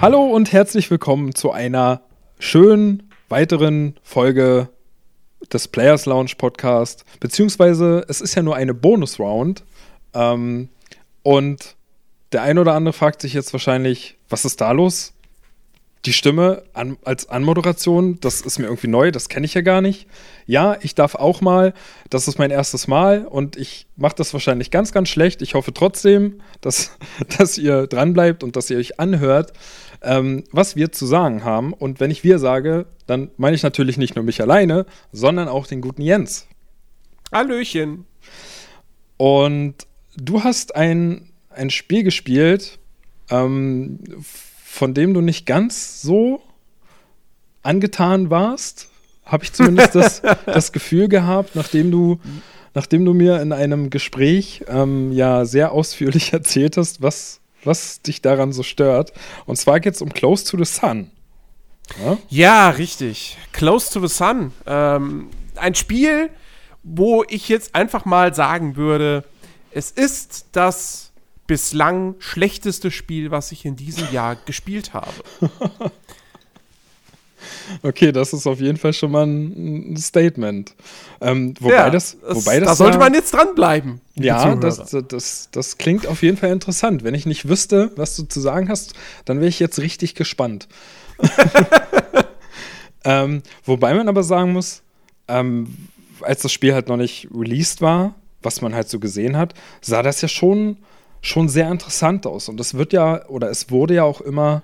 Hallo und herzlich willkommen zu einer schönen weiteren Folge des Players Lounge Podcast. Beziehungsweise es ist ja nur eine Bonus-Round. Ähm, und der ein oder andere fragt sich jetzt wahrscheinlich, was ist da los? Die Stimme an, als Anmoderation, das ist mir irgendwie neu, das kenne ich ja gar nicht. Ja, ich darf auch mal, das ist mein erstes Mal und ich mache das wahrscheinlich ganz, ganz schlecht. Ich hoffe trotzdem, dass, dass ihr dranbleibt und dass ihr euch anhört, ähm, was wir zu sagen haben. Und wenn ich wir sage, dann meine ich natürlich nicht nur mich alleine, sondern auch den guten Jens. Hallöchen. Und du hast ein, ein Spiel gespielt, ähm, von dem du nicht ganz so angetan warst, habe ich zumindest das, das Gefühl gehabt, nachdem du, nachdem du mir in einem Gespräch ähm, ja sehr ausführlich erzählt hast, was, was dich daran so stört. Und zwar geht es um Close to the Sun. Ja, ja richtig. Close to the Sun. Ähm, ein Spiel, wo ich jetzt einfach mal sagen würde, es ist das bislang schlechteste Spiel, was ich in diesem Jahr gespielt habe. Okay, das ist auf jeden Fall schon mal ein Statement. Ähm, wobei ja, das, wobei das, da sollte man jetzt dranbleiben. Ja, das, das, das klingt auf jeden Fall interessant. Wenn ich nicht wüsste, was du zu sagen hast, dann wäre ich jetzt richtig gespannt. ähm, wobei man aber sagen muss, ähm, als das Spiel halt noch nicht released war, was man halt so gesehen hat, sah das ja schon schon sehr interessant aus. Und es wird ja, oder es wurde ja auch immer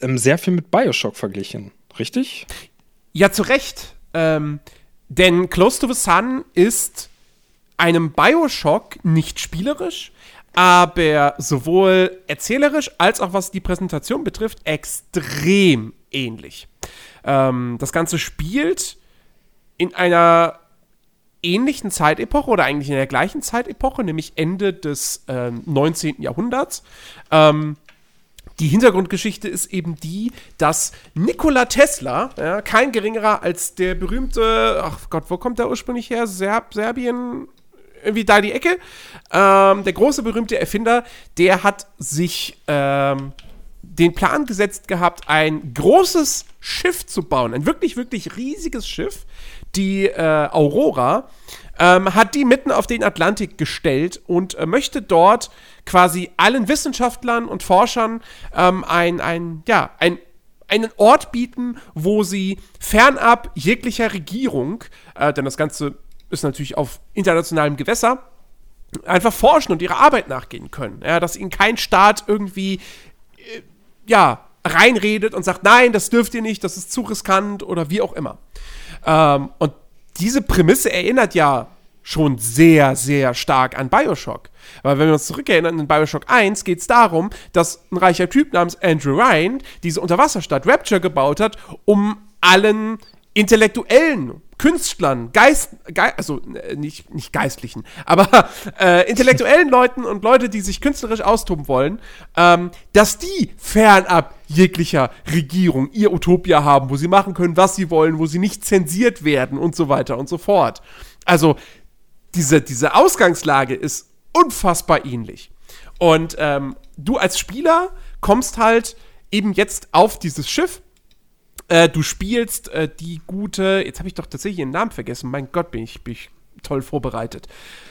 ähm, sehr viel mit Bioshock verglichen, richtig? Ja, zu Recht. Ähm, denn Close to the Sun ist einem Bioshock nicht spielerisch, aber sowohl erzählerisch als auch was die Präsentation betrifft, extrem ähnlich. Ähm, das Ganze spielt in einer ähnlichen Zeitepoche oder eigentlich in der gleichen Zeitepoche, nämlich Ende des äh, 19. Jahrhunderts. Ähm, die Hintergrundgeschichte ist eben die, dass Nikola Tesla, ja, kein geringerer als der berühmte, ach Gott, wo kommt der ursprünglich her? Serb Serbien, irgendwie da die Ecke. Ähm, der große berühmte Erfinder, der hat sich ähm, den Plan gesetzt gehabt, ein großes Schiff zu bauen, ein wirklich, wirklich riesiges Schiff, die äh, Aurora, ähm, hat die mitten auf den Atlantik gestellt und äh, möchte dort quasi allen Wissenschaftlern und Forschern ähm, ein, ein, ja, ein, einen Ort bieten, wo sie fernab jeglicher Regierung, äh, denn das Ganze ist natürlich auf internationalem Gewässer, einfach forschen und ihrer Arbeit nachgehen können. Ja, dass ihnen kein Staat irgendwie, äh, ja, reinredet und sagt, nein, das dürft ihr nicht, das ist zu riskant oder wie auch immer. Ähm, und diese Prämisse erinnert ja schon sehr, sehr stark an Bioshock. Weil wenn wir uns zurückerinnern, in Bioshock 1 geht es darum, dass ein reicher Typ namens Andrew Ryan diese Unterwasserstadt Rapture gebaut hat, um allen intellektuellen Künstlern, Geist, Ge also äh, nicht, nicht Geistlichen, aber äh, intellektuellen Leuten und Leute, die sich künstlerisch austoben wollen, ähm, dass die fernab jeglicher Regierung ihr Utopia haben, wo sie machen können, was sie wollen, wo sie nicht zensiert werden und so weiter und so fort. Also diese, diese Ausgangslage ist unfassbar ähnlich. Und ähm, du als Spieler kommst halt eben jetzt auf dieses Schiff äh, du spielst äh, die gute, jetzt habe ich doch tatsächlich ihren Namen vergessen. Mein Gott, bin ich, bin ich toll vorbereitet.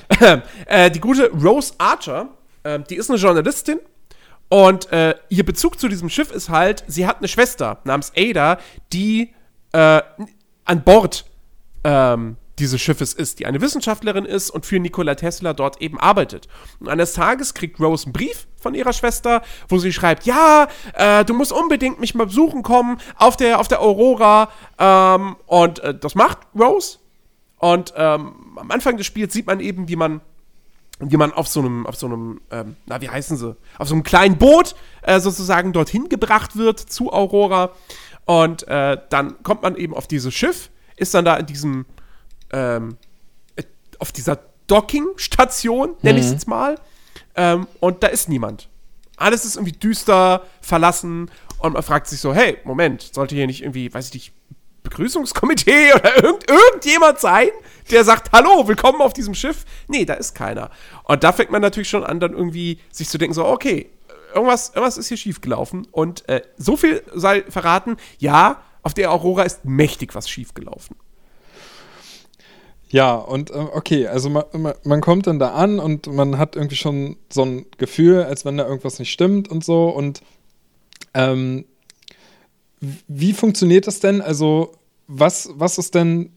äh, die gute Rose Archer, ähm, die ist eine Journalistin und äh, ihr Bezug zu diesem Schiff ist halt, sie hat eine Schwester namens Ada, die äh, an Bord ähm, dieses Schiffes ist, die eine Wissenschaftlerin ist und für Nikola Tesla dort eben arbeitet. Und eines Tages kriegt Rose einen Brief von ihrer Schwester, wo sie schreibt, ja, äh, du musst unbedingt mich mal besuchen kommen auf der, auf der Aurora. Ähm, und äh, das macht Rose. Und ähm, am Anfang des Spiels sieht man eben, wie man wie man auf so einem, auf so einem, ähm, na, wie heißen sie, auf so einem kleinen Boot äh, sozusagen dorthin gebracht wird zu Aurora. Und äh, dann kommt man eben auf dieses Schiff, ist dann da in diesem, ähm, auf dieser Dockingstation, nenne ich es mhm. jetzt mal. Ähm, und da ist niemand. Alles ist irgendwie düster, verlassen und man fragt sich so, hey, Moment, sollte hier nicht irgendwie, weiß ich nicht, Begrüßungskomitee oder irgend, irgendjemand sein, der sagt, hallo, willkommen auf diesem Schiff? Nee, da ist keiner. Und da fängt man natürlich schon an, dann irgendwie sich zu denken, so, okay, irgendwas, irgendwas ist hier schiefgelaufen. Und äh, so viel sei verraten, ja, auf der Aurora ist mächtig was schiefgelaufen. Ja, und äh, okay, also man, man, kommt dann da an und man hat irgendwie schon so ein Gefühl, als wenn da irgendwas nicht stimmt und so. Und ähm, wie funktioniert das denn? Also, was, was ist denn,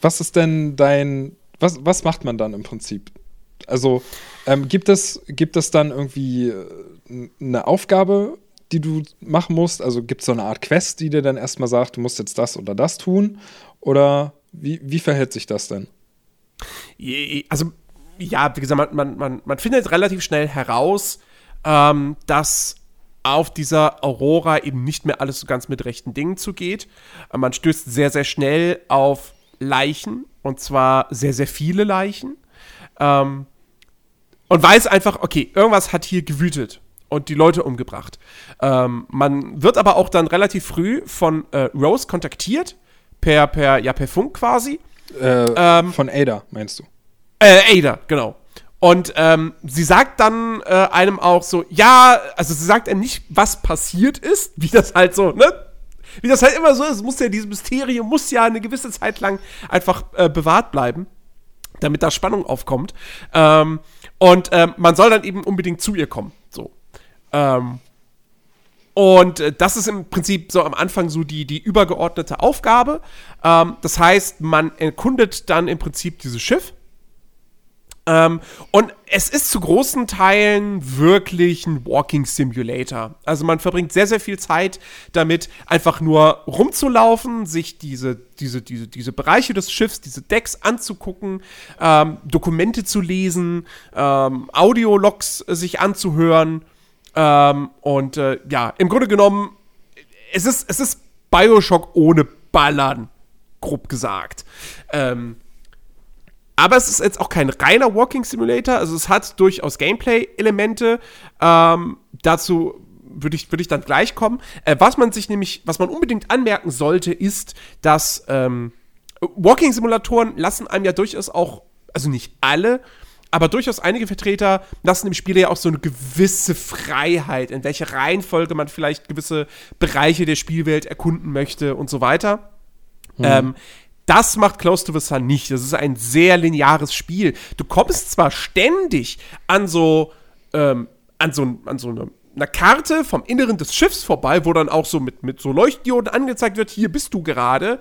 was ist denn dein, was, was macht man dann im Prinzip? Also, ähm, gibt, es, gibt es dann irgendwie äh, eine Aufgabe, die du machen musst? Also gibt es so eine Art Quest, die dir dann erstmal sagt, du musst jetzt das oder das tun? Oder wie, wie verhält sich das denn? Also, ja, wie gesagt, man, man, man findet relativ schnell heraus, ähm, dass auf dieser Aurora eben nicht mehr alles so ganz mit rechten Dingen zugeht. Äh, man stößt sehr, sehr schnell auf Leichen und zwar sehr, sehr viele Leichen. Ähm, und weiß einfach, okay, irgendwas hat hier gewütet und die Leute umgebracht. Ähm, man wird aber auch dann relativ früh von äh, Rose kontaktiert, per, per, ja, per Funk quasi. Äh, ähm, von Ada, meinst du? Äh, Ada, genau. Und ähm, sie sagt dann äh, einem auch so, ja, also sie sagt einem nicht, was passiert ist, wie das halt so, ne? Wie das halt immer so ist, muss ja dieses Mysterium muss ja eine gewisse Zeit lang einfach äh, bewahrt bleiben, damit da Spannung aufkommt. Ähm, und ähm, man soll dann eben unbedingt zu ihr kommen. So. Ähm, und äh, das ist im Prinzip so am Anfang so die, die übergeordnete Aufgabe. Ähm, das heißt, man erkundet dann im Prinzip dieses Schiff. Ähm, und es ist zu großen Teilen wirklich ein Walking Simulator. Also man verbringt sehr, sehr viel Zeit damit, einfach nur rumzulaufen, sich diese, diese, diese, diese Bereiche des Schiffs, diese Decks anzugucken, ähm, Dokumente zu lesen, ähm, Audiologs sich anzuhören ähm, und äh, ja, im Grunde genommen, es ist, es ist Bioshock ohne Ballern, grob gesagt. Ähm, aber es ist jetzt auch kein reiner Walking Simulator, also es hat durchaus Gameplay-Elemente. Ähm, dazu würde ich, würd ich dann gleich kommen. Äh, was man sich nämlich, was man unbedingt anmerken sollte, ist, dass ähm, Walking-Simulatoren lassen einem ja durchaus auch, also nicht alle, aber durchaus einige Vertreter lassen dem Spieler ja auch so eine gewisse Freiheit, in welche Reihenfolge man vielleicht gewisse Bereiche der Spielwelt erkunden möchte und so weiter. Hm. Ähm, das macht Close to the Sun nicht. Das ist ein sehr lineares Spiel. Du kommst zwar ständig an so, ähm, an so, an so eine, einer Karte vom Inneren des Schiffs vorbei, wo dann auch so mit, mit so Leuchtdioden angezeigt wird, hier bist du gerade.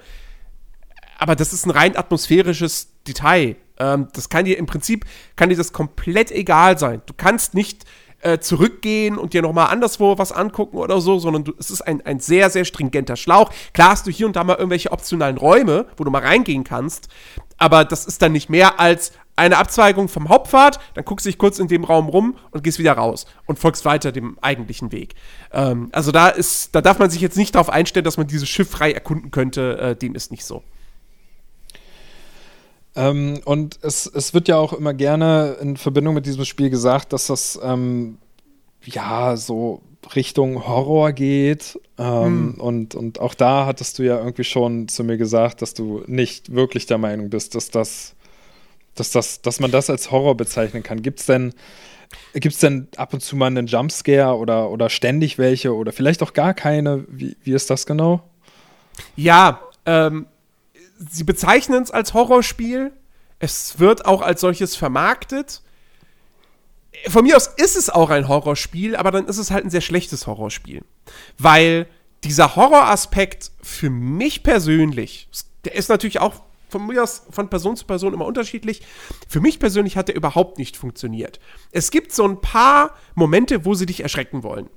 Aber das ist ein rein atmosphärisches Detail. Ähm, das kann dir im Prinzip, kann dir das komplett egal sein. Du kannst nicht äh, zurückgehen und dir nochmal anderswo was angucken oder so, sondern du, es ist ein, ein sehr, sehr stringenter Schlauch. Klar hast du hier und da mal irgendwelche optionalen Räume, wo du mal reingehen kannst, aber das ist dann nicht mehr als eine Abzweigung vom Hauptpfad, dann guckst du dich kurz in dem Raum rum und gehst wieder raus und folgst weiter dem eigentlichen Weg. Ähm, also da ist, da darf man sich jetzt nicht darauf einstellen, dass man dieses Schiff frei erkunden könnte, äh, dem ist nicht so. Ähm, und es, es wird ja auch immer gerne in Verbindung mit diesem Spiel gesagt, dass das ähm, ja so Richtung Horror geht. Ähm, hm. und, und auch da hattest du ja irgendwie schon zu mir gesagt, dass du nicht wirklich der Meinung bist, dass das, dass das, dass man das als Horror bezeichnen kann. Gibt es denn, gibt's denn ab und zu mal einen Jumpscare oder, oder ständig welche oder vielleicht auch gar keine? Wie, wie ist das genau? Ja, ähm, sie bezeichnen es als Horrorspiel. Es wird auch als solches vermarktet. Von mir aus ist es auch ein Horrorspiel, aber dann ist es halt ein sehr schlechtes Horrorspiel. Weil dieser Horroraspekt für mich persönlich, der ist natürlich auch von mir aus von Person zu Person immer unterschiedlich. Für mich persönlich hat der überhaupt nicht funktioniert. Es gibt so ein paar Momente, wo sie dich erschrecken wollen.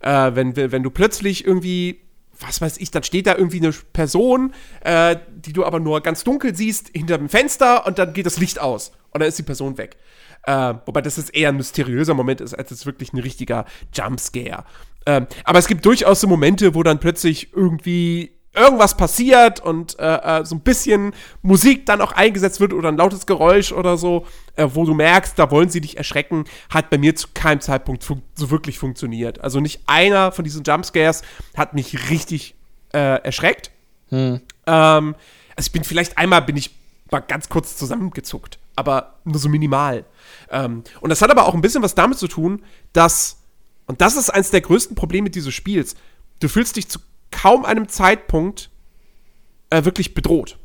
Äh, wenn, wenn du plötzlich irgendwie was weiß ich, dann steht da irgendwie eine Person, äh, die du aber nur ganz dunkel siehst, hinter dem Fenster und dann geht das Licht aus und dann ist die Person weg. Äh, wobei das jetzt eher ein mysteriöser Moment ist, als jetzt wirklich ein richtiger Jumpscare. Ähm, aber es gibt durchaus so Momente, wo dann plötzlich irgendwie irgendwas passiert und äh, äh, so ein bisschen Musik dann auch eingesetzt wird oder ein lautes Geräusch oder so, äh, wo du merkst, da wollen sie dich erschrecken, hat bei mir zu keinem Zeitpunkt so wirklich funktioniert. Also nicht einer von diesen Jumpscares hat mich richtig äh, erschreckt. Hm. Ähm, also ich bin vielleicht einmal bin ich mal ganz kurz zusammengezuckt, aber nur so minimal. Ähm, und das hat aber auch ein bisschen was damit zu tun, dass Und das ist eines der größten Probleme dieses Spiels. Du fühlst dich zu kaum einem Zeitpunkt äh, wirklich bedroht.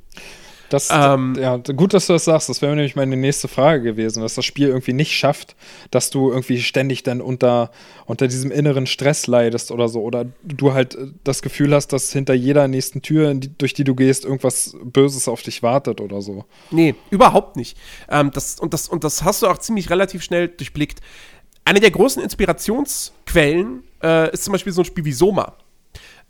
Das, ähm, ja, gut, dass du das sagst. Das wäre nämlich meine nächste Frage gewesen, dass das Spiel irgendwie nicht schafft, dass du irgendwie ständig dann unter, unter diesem inneren Stress leidest oder so. Oder du halt äh, das Gefühl hast, dass hinter jeder nächsten Tür, durch die du gehst, irgendwas Böses auf dich wartet oder so. Nee, überhaupt nicht. Ähm, das, und, das, und das hast du auch ziemlich relativ schnell durchblickt. Eine der großen Inspirationsquellen äh, ist zum Beispiel so ein Spiel wie Soma.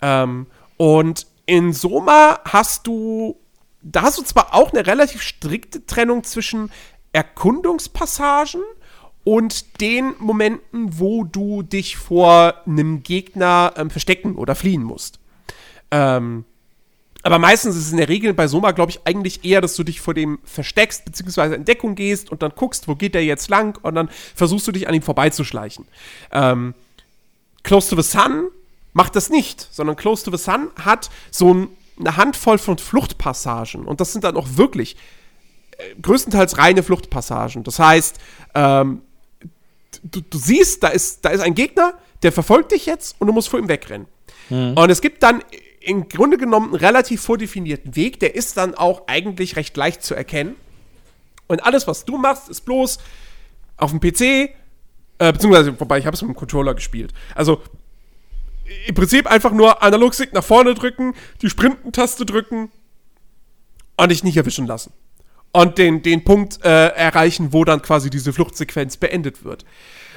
Ähm, und in Soma hast du da hast du zwar auch eine relativ strikte Trennung zwischen Erkundungspassagen und den Momenten, wo du dich vor einem Gegner ähm, verstecken oder fliehen musst. Ähm, aber meistens ist es in der Regel bei Soma, glaube ich, eigentlich eher, dass du dich vor dem versteckst, beziehungsweise in Deckung gehst und dann guckst, wo geht der jetzt lang und dann versuchst du dich an ihm vorbeizuschleichen. Ähm, Close to the Sun macht das nicht, sondern Close to the Sun hat so ein eine Handvoll von Fluchtpassagen. Und das sind dann auch wirklich äh, größtenteils reine Fluchtpassagen. Das heißt, ähm, du, du, siehst, da ist, da ist ein Gegner, der verfolgt dich jetzt und du musst vor ihm wegrennen. Mhm. Und es gibt dann im Grunde genommen einen relativ vordefinierten Weg, der ist dann auch eigentlich recht leicht zu erkennen. Und alles, was du machst, ist bloß auf dem PC, äh, beziehungsweise, wobei ich habe es mit dem Controller gespielt. Also im Prinzip einfach nur Analogstick nach vorne drücken, die Sprintentaste drücken und dich nicht erwischen lassen. Und den, den Punkt äh, erreichen, wo dann quasi diese Fluchtsequenz beendet wird.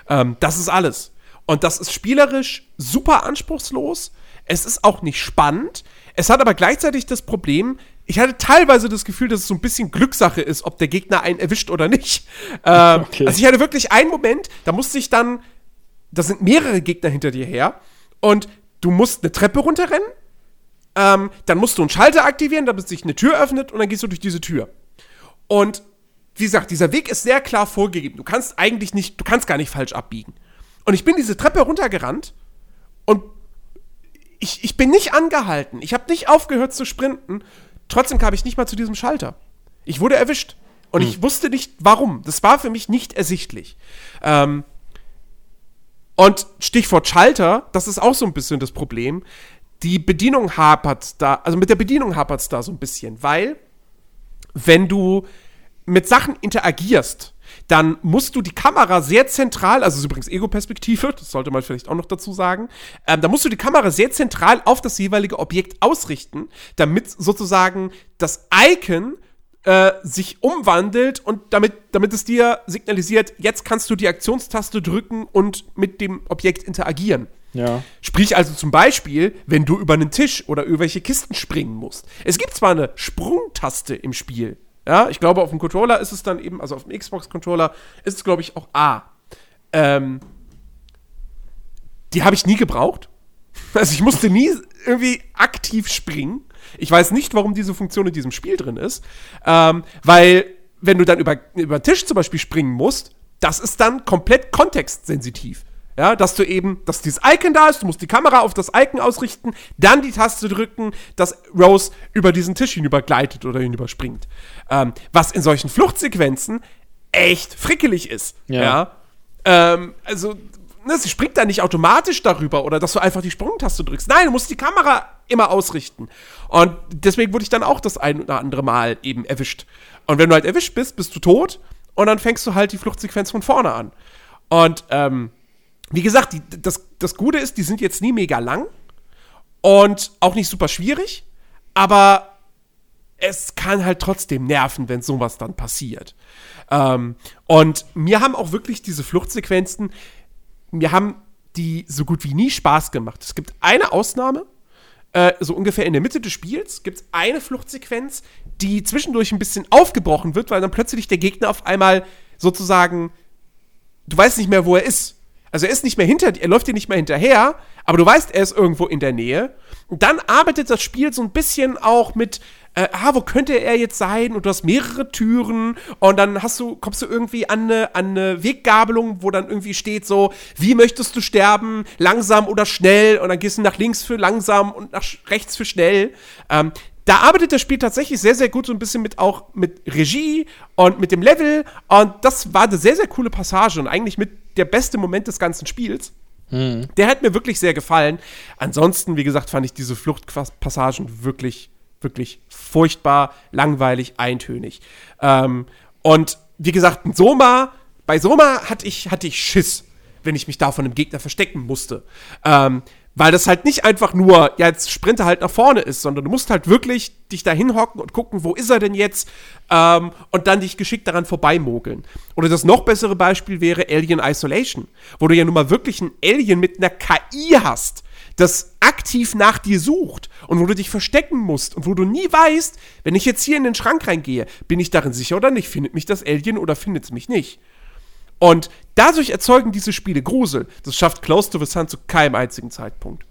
Ähm, das ist alles. Und das ist spielerisch super anspruchslos. Es ist auch nicht spannend. Es hat aber gleichzeitig das Problem, ich hatte teilweise das Gefühl, dass es so ein bisschen Glückssache ist, ob der Gegner einen erwischt oder nicht. Ähm, okay. Also ich hatte wirklich einen Moment, da musste ich dann, da sind mehrere Gegner hinter dir her und du musst eine Treppe runterrennen, ähm, dann musst du einen Schalter aktivieren, damit sich eine Tür öffnet und dann gehst du durch diese Tür. Und wie gesagt, dieser Weg ist sehr klar vorgegeben. Du kannst eigentlich nicht, du kannst gar nicht falsch abbiegen. Und ich bin diese Treppe runtergerannt und ich, ich bin nicht angehalten. Ich habe nicht aufgehört zu sprinten. Trotzdem kam ich nicht mal zu diesem Schalter. Ich wurde erwischt. Und hm. ich wusste nicht, warum. Das war für mich nicht ersichtlich. Ähm, und Stichwort Schalter, das ist auch so ein bisschen das Problem. Die Bedienung hapert da, also mit der Bedienung hapert es da so ein bisschen, weil wenn du mit Sachen interagierst, dann musst du die Kamera sehr zentral, also ist übrigens Ego-Perspektive, das sollte man vielleicht auch noch dazu sagen, ähm, da musst du die Kamera sehr zentral auf das jeweilige Objekt ausrichten, damit sozusagen das Icon äh, sich umwandelt und damit, damit es dir signalisiert, jetzt kannst du die Aktionstaste drücken und mit dem Objekt interagieren. Ja. Sprich also zum Beispiel, wenn du über einen Tisch oder irgendwelche Kisten springen musst. Es gibt zwar eine Sprungtaste im Spiel. Ja, ich glaube, auf dem Controller ist es dann eben, also auf dem Xbox-Controller ist es, glaube ich, auch A. Ähm, die habe ich nie gebraucht. Also ich musste nie irgendwie aktiv springen. Ich weiß nicht, warum diese Funktion in diesem Spiel drin ist. Ähm, weil, wenn du dann über, über den Tisch zum Beispiel springen musst, das ist dann komplett kontextsensitiv. Ja, dass du eben, dass dieses Icon da ist, du musst die Kamera auf das Icon ausrichten, dann die Taste drücken, dass Rose über diesen Tisch hinüber gleitet oder hinüberspringt. Ähm, was in solchen Fluchtsequenzen echt frickelig ist. Ja. ja? Ähm, also, ne, sie springt da nicht automatisch darüber oder dass du einfach die Sprungtaste drückst. Nein, du musst die Kamera immer ausrichten. Und deswegen wurde ich dann auch das ein oder andere Mal eben erwischt. Und wenn du halt erwischt bist, bist du tot und dann fängst du halt die Fluchtsequenz von vorne an. Und ähm, wie gesagt, die, das, das Gute ist, die sind jetzt nie mega lang und auch nicht super schwierig, aber es kann halt trotzdem nerven, wenn sowas dann passiert. Ähm, und mir haben auch wirklich diese Fluchtsequenzen, mir haben die so gut wie nie Spaß gemacht. Es gibt eine Ausnahme, äh, so ungefähr in der Mitte des Spiels gibt es eine Fluchtsequenz, die zwischendurch ein bisschen aufgebrochen wird, weil dann plötzlich der Gegner auf einmal sozusagen, du weißt nicht mehr, wo er ist. Also er ist nicht mehr hinter dir, er läuft dir nicht mehr hinterher, aber du weißt, er ist irgendwo in der Nähe. Und dann arbeitet das Spiel so ein bisschen auch mit, äh, ah, wo könnte er jetzt sein? Und du hast mehrere Türen und dann hast du, kommst du irgendwie an eine, an eine Weggabelung, wo dann irgendwie steht so, wie möchtest du sterben? Langsam oder schnell? Und dann gehst du nach links für langsam und nach rechts für schnell. Ähm, da arbeitet das Spiel tatsächlich sehr, sehr gut so ein bisschen mit auch mit Regie und mit dem Level. Und das war eine sehr, sehr coole Passage und eigentlich mit der beste Moment des ganzen Spiels. Mhm. Der hat mir wirklich sehr gefallen. Ansonsten, wie gesagt, fand ich diese Fluchtpassagen wirklich, wirklich furchtbar, langweilig, eintönig. Ähm, und wie gesagt, Soma, bei Soma hatte ich, hatte ich Schiss, wenn ich mich da von einem Gegner verstecken musste. Ähm, weil das halt nicht einfach nur, ja, jetzt sprinte halt nach vorne ist, sondern du musst halt wirklich dich da hinhocken und gucken, wo ist er denn jetzt? Ähm, und dann dich geschickt daran vorbeimogeln. Oder das noch bessere Beispiel wäre Alien Isolation, wo du ja nun mal wirklich ein Alien mit einer KI hast, das aktiv nach dir sucht und wo du dich verstecken musst und wo du nie weißt, wenn ich jetzt hier in den Schrank reingehe, bin ich darin sicher oder nicht? Findet mich das Alien oder findet es mich nicht? Und dadurch erzeugen diese Spiele Grusel. Das schafft Close to the Sun zu keinem einzigen Zeitpunkt.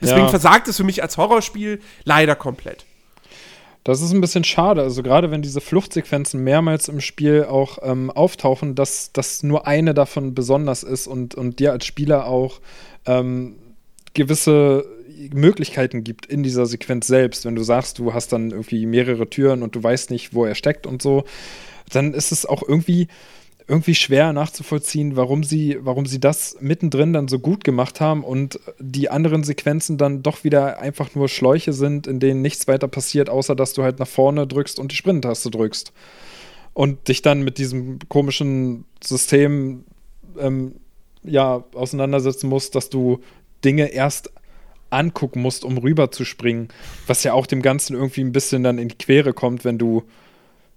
Deswegen ja. versagt es für mich als Horrorspiel leider komplett. Das ist ein bisschen schade. Also gerade wenn diese Fluchtsequenzen mehrmals im Spiel auch ähm, auftauchen, dass, dass nur eine davon besonders ist und, und dir als Spieler auch ähm, gewisse Möglichkeiten gibt in dieser Sequenz selbst. Wenn du sagst, du hast dann irgendwie mehrere Türen und du weißt nicht, wo er steckt und so, dann ist es auch irgendwie irgendwie schwer nachzuvollziehen, warum sie, warum sie das mittendrin dann so gut gemacht haben und die anderen Sequenzen dann doch wieder einfach nur Schläuche sind, in denen nichts weiter passiert, außer dass du halt nach vorne drückst und die Sprint-Taste drückst. Und dich dann mit diesem komischen System ähm, ja, auseinandersetzen musst, dass du Dinge erst angucken musst, um rüber zu springen, was ja auch dem Ganzen irgendwie ein bisschen dann in die Quere kommt, wenn du,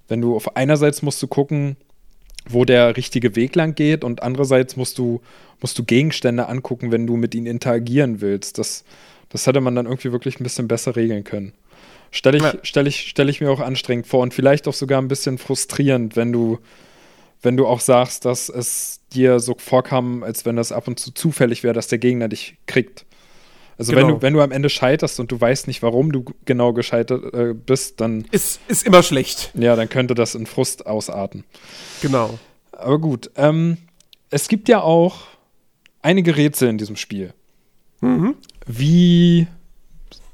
wenn du auf einerseits musst du gucken, wo der richtige Weg lang geht und andererseits musst du, musst du Gegenstände angucken, wenn du mit ihnen interagieren willst. Das, das hätte man dann irgendwie wirklich ein bisschen besser regeln können. Stelle ich, ja. stell ich, stell ich mir auch anstrengend vor und vielleicht auch sogar ein bisschen frustrierend, wenn du, wenn du auch sagst, dass es dir so vorkam, als wenn das ab und zu zufällig wäre, dass der Gegner dich kriegt. Also genau. wenn, du, wenn du am Ende scheiterst und du weißt nicht, warum du genau gescheitert äh, bist, dann. Ist, ist immer schlecht. Ja, dann könnte das in Frust ausarten. Genau. Aber gut. Ähm, es gibt ja auch einige Rätsel in diesem Spiel. Mhm. Wie,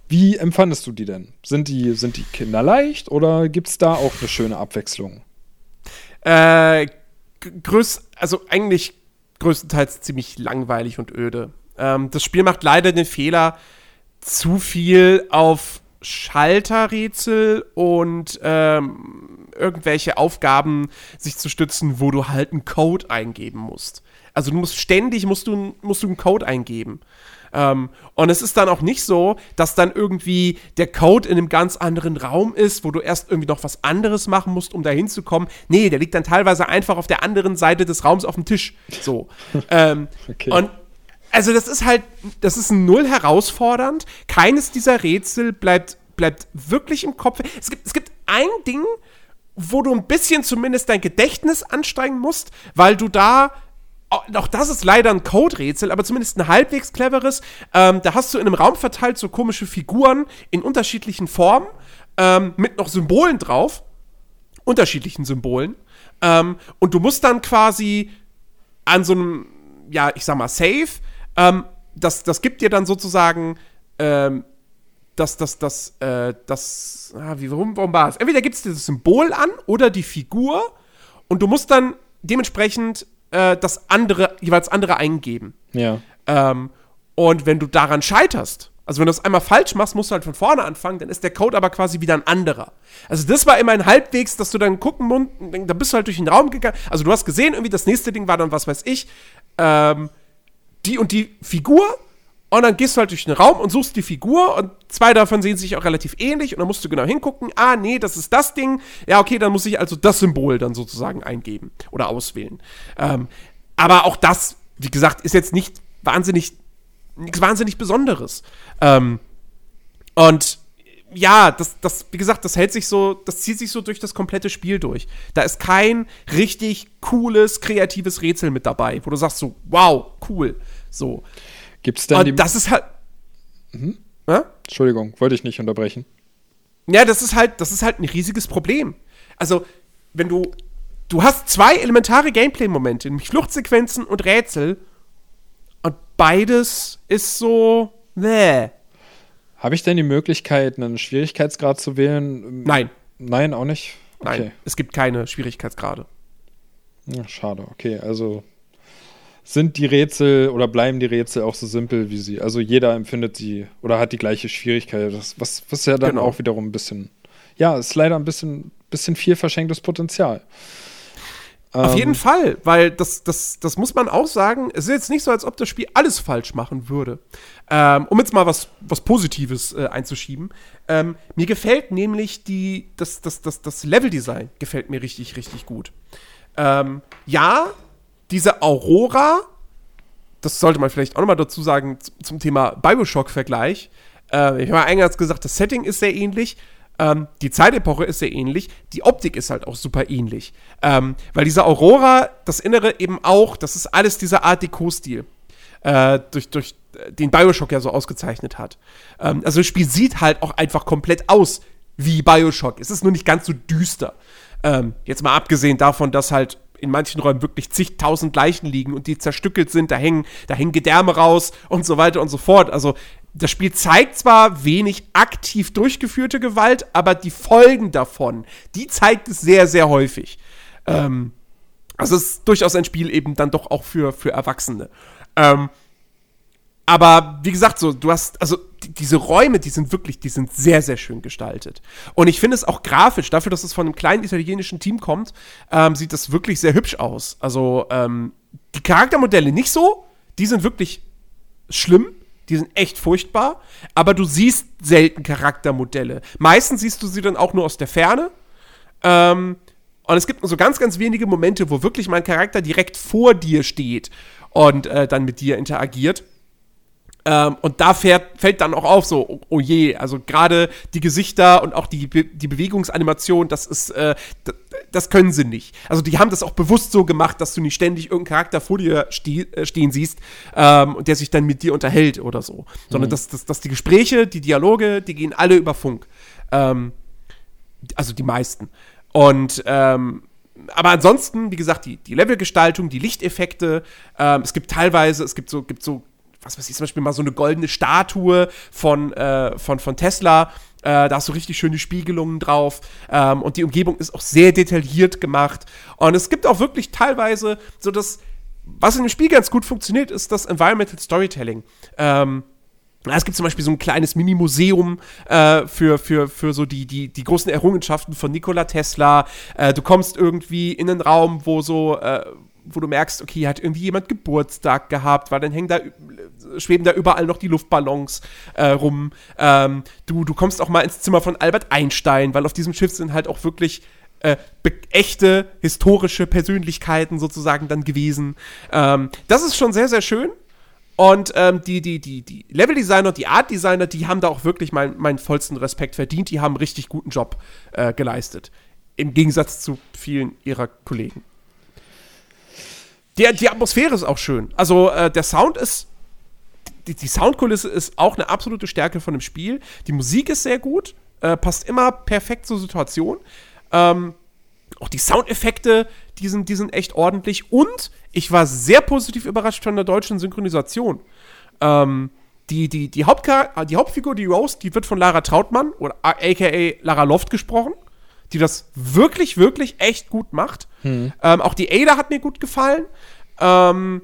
wie empfandest du die denn? Sind die, sind die kinderleicht oder gibt es da auch eine schöne Abwechslung? Äh, größ, also eigentlich größtenteils ziemlich langweilig und öde. Ähm, das Spiel macht leider den Fehler, zu viel auf Schalterrätsel und ähm, irgendwelche Aufgaben sich zu stützen, wo du halt einen Code eingeben musst. Also du musst ständig musst du, musst du einen Code eingeben. Ähm, und es ist dann auch nicht so, dass dann irgendwie der Code in einem ganz anderen Raum ist, wo du erst irgendwie noch was anderes machen musst, um da hinzukommen. Nee, der liegt dann teilweise einfach auf der anderen Seite des Raums auf dem Tisch. So. ähm, okay. Und also das ist halt, das ist null herausfordernd. Keines dieser Rätsel bleibt, bleibt wirklich im Kopf. Es gibt, es gibt ein Ding, wo du ein bisschen zumindest dein Gedächtnis anstrengen musst, weil du da auch das ist leider ein Code-Rätsel, aber zumindest ein halbwegs cleveres. Ähm, da hast du in einem Raum verteilt so komische Figuren in unterschiedlichen Formen ähm, mit noch Symbolen drauf. Unterschiedlichen Symbolen. Ähm, und du musst dann quasi an so einem, ja, ich sag mal, Safe ähm, das, das gibt dir dann sozusagen ähm, das, das, das, äh, das, ah, wie, warum, warum war es? Entweder gibt es dieses Symbol an oder die Figur und du musst dann dementsprechend äh, das andere, jeweils andere eingeben. Ja. Ähm, und wenn du daran scheiterst, also wenn du das einmal falsch machst, musst du halt von vorne anfangen, dann ist der Code aber quasi wieder ein anderer. Also das war immer ein Halbwegs, dass du dann gucken musst, da bist du halt durch den Raum gegangen. Also du hast gesehen, irgendwie das nächste Ding war dann, was weiß ich, ähm, die und die Figur und dann gehst du halt durch den Raum und suchst die Figur und zwei davon sehen sich auch relativ ähnlich und dann musst du genau hingucken, ah, nee, das ist das Ding. Ja, okay, dann muss ich also das Symbol dann sozusagen eingeben oder auswählen. Ähm, aber auch das, wie gesagt, ist jetzt nicht wahnsinnig, nichts wahnsinnig Besonderes. Ähm, und ja, das, das, wie gesagt, das hält sich so, das zieht sich so durch das komplette Spiel durch. Da ist kein richtig cooles, kreatives Rätsel mit dabei, wo du sagst so, wow, cool. So. Gibt's denn Und die das ist halt. Mhm. Ja? Entschuldigung, wollte ich nicht unterbrechen. Ja, das ist halt, das ist halt ein riesiges Problem. Also, wenn du. Du hast zwei elementare Gameplay-Momente, nämlich Fluchtsequenzen und Rätsel. Und beides ist so. Bäh. Habe ich denn die Möglichkeit, einen Schwierigkeitsgrad zu wählen? Nein. Nein, auch nicht? Okay. Nein, es gibt keine Schwierigkeitsgrade. Ja, schade, okay. Also sind die Rätsel oder bleiben die Rätsel auch so simpel wie sie. Also jeder empfindet sie oder hat die gleiche Schwierigkeit. Das, was, was ja dann genau. auch wiederum ein bisschen, ja, ist leider ein bisschen, bisschen viel verschenktes Potenzial. Auf ähm, jeden Fall, weil das, das, das muss man auch sagen. Es ist jetzt nicht so, als ob das Spiel alles falsch machen würde. Ähm, um jetzt mal was, was Positives äh, einzuschieben. Ähm, mir gefällt nämlich die, das, das, das, das Leveldesign gefällt mir richtig, richtig gut. Ähm, ja, diese Aurora, das sollte man vielleicht auch nochmal dazu sagen zum Thema Bioshock-Vergleich. Äh, ich habe eingangs gesagt, das Setting ist sehr ähnlich. Ähm, die Zeitepoche ist sehr ähnlich, die Optik ist halt auch super ähnlich. Ähm, weil diese Aurora, das Innere eben auch, das ist alles dieser Art Deco-Stil. Äh, durch, durch den Bioshock ja so ausgezeichnet hat. Ähm, also das Spiel sieht halt auch einfach komplett aus wie Bioshock. Es ist nur nicht ganz so düster. Ähm, jetzt mal abgesehen davon, dass halt in manchen Räumen wirklich zigtausend Leichen liegen und die zerstückelt sind, da hängen, da hängen Gedärme raus und so weiter und so fort. Also das Spiel zeigt zwar wenig aktiv durchgeführte Gewalt, aber die Folgen davon, die zeigt es sehr, sehr häufig. Ähm, also es ist durchaus ein Spiel eben dann doch auch für, für Erwachsene. Ähm, aber wie gesagt, so, du hast, also diese Räume, die sind wirklich, die sind sehr, sehr schön gestaltet. Und ich finde es auch grafisch, dafür, dass es von einem kleinen italienischen Team kommt, ähm, sieht das wirklich sehr hübsch aus. Also ähm, die Charaktermodelle nicht so, die sind wirklich schlimm. Die sind echt furchtbar, aber du siehst selten Charaktermodelle. Meistens siehst du sie dann auch nur aus der Ferne. Ähm, und es gibt nur so ganz, ganz wenige Momente, wo wirklich mein Charakter direkt vor dir steht und äh, dann mit dir interagiert. Ähm, und da fährt, fällt dann auch auf, so, oh, oh je, also gerade die Gesichter und auch die, die Bewegungsanimation, das ist, äh, das können sie nicht. Also die haben das auch bewusst so gemacht, dass du nicht ständig irgendeinen Charakter vor dir ste äh, stehen siehst ähm, und der sich dann mit dir unterhält oder so. Sondern mhm. dass, dass, dass die Gespräche, die Dialoge, die gehen alle über Funk. Ähm, also die meisten. Und ähm, aber ansonsten, wie gesagt, die, die Levelgestaltung, die Lichteffekte, ähm, es gibt teilweise, es gibt so, gibt so was weiß ich, zum Beispiel mal so eine goldene Statue von, äh, von, von Tesla. Äh, da hast du richtig schöne Spiegelungen drauf. Ähm, und die Umgebung ist auch sehr detailliert gemacht. Und es gibt auch wirklich teilweise so das, was in dem Spiel ganz gut funktioniert, ist das Environmental Storytelling. Ähm, es gibt zum Beispiel so ein kleines Mini-Museum äh, für, für, für so die, die, die großen Errungenschaften von Nikola Tesla. Äh, du kommst irgendwie in einen Raum, wo so, äh, wo du merkst, okay, hat irgendwie jemand Geburtstag gehabt, weil dann hängen da, schweben da überall noch die Luftballons äh, rum. Ähm, du, du kommst auch mal ins Zimmer von Albert Einstein, weil auf diesem Schiff sind halt auch wirklich äh, echte historische Persönlichkeiten sozusagen dann gewesen. Ähm, das ist schon sehr, sehr schön. Und ähm, die, die, die, die Leveldesigner die Art-Designer, die haben da auch wirklich meinen mein vollsten Respekt verdient. Die haben einen richtig guten Job äh, geleistet. Im Gegensatz zu vielen ihrer Kollegen. Die, die Atmosphäre ist auch schön. Also äh, der Sound ist. Die, die, Soundkulisse ist auch eine absolute Stärke von dem Spiel. Die Musik ist sehr gut, äh, passt immer perfekt zur Situation. Ähm, auch die Soundeffekte, die sind, die sind echt ordentlich. Und ich war sehr positiv überrascht von der deutschen Synchronisation. Ähm, die, die, die, die Hauptfigur, die Rose, die wird von Lara Trautmann oder aka Lara Loft gesprochen die das wirklich, wirklich echt gut macht. Hm. Ähm, auch die Ada hat mir gut gefallen. Ähm,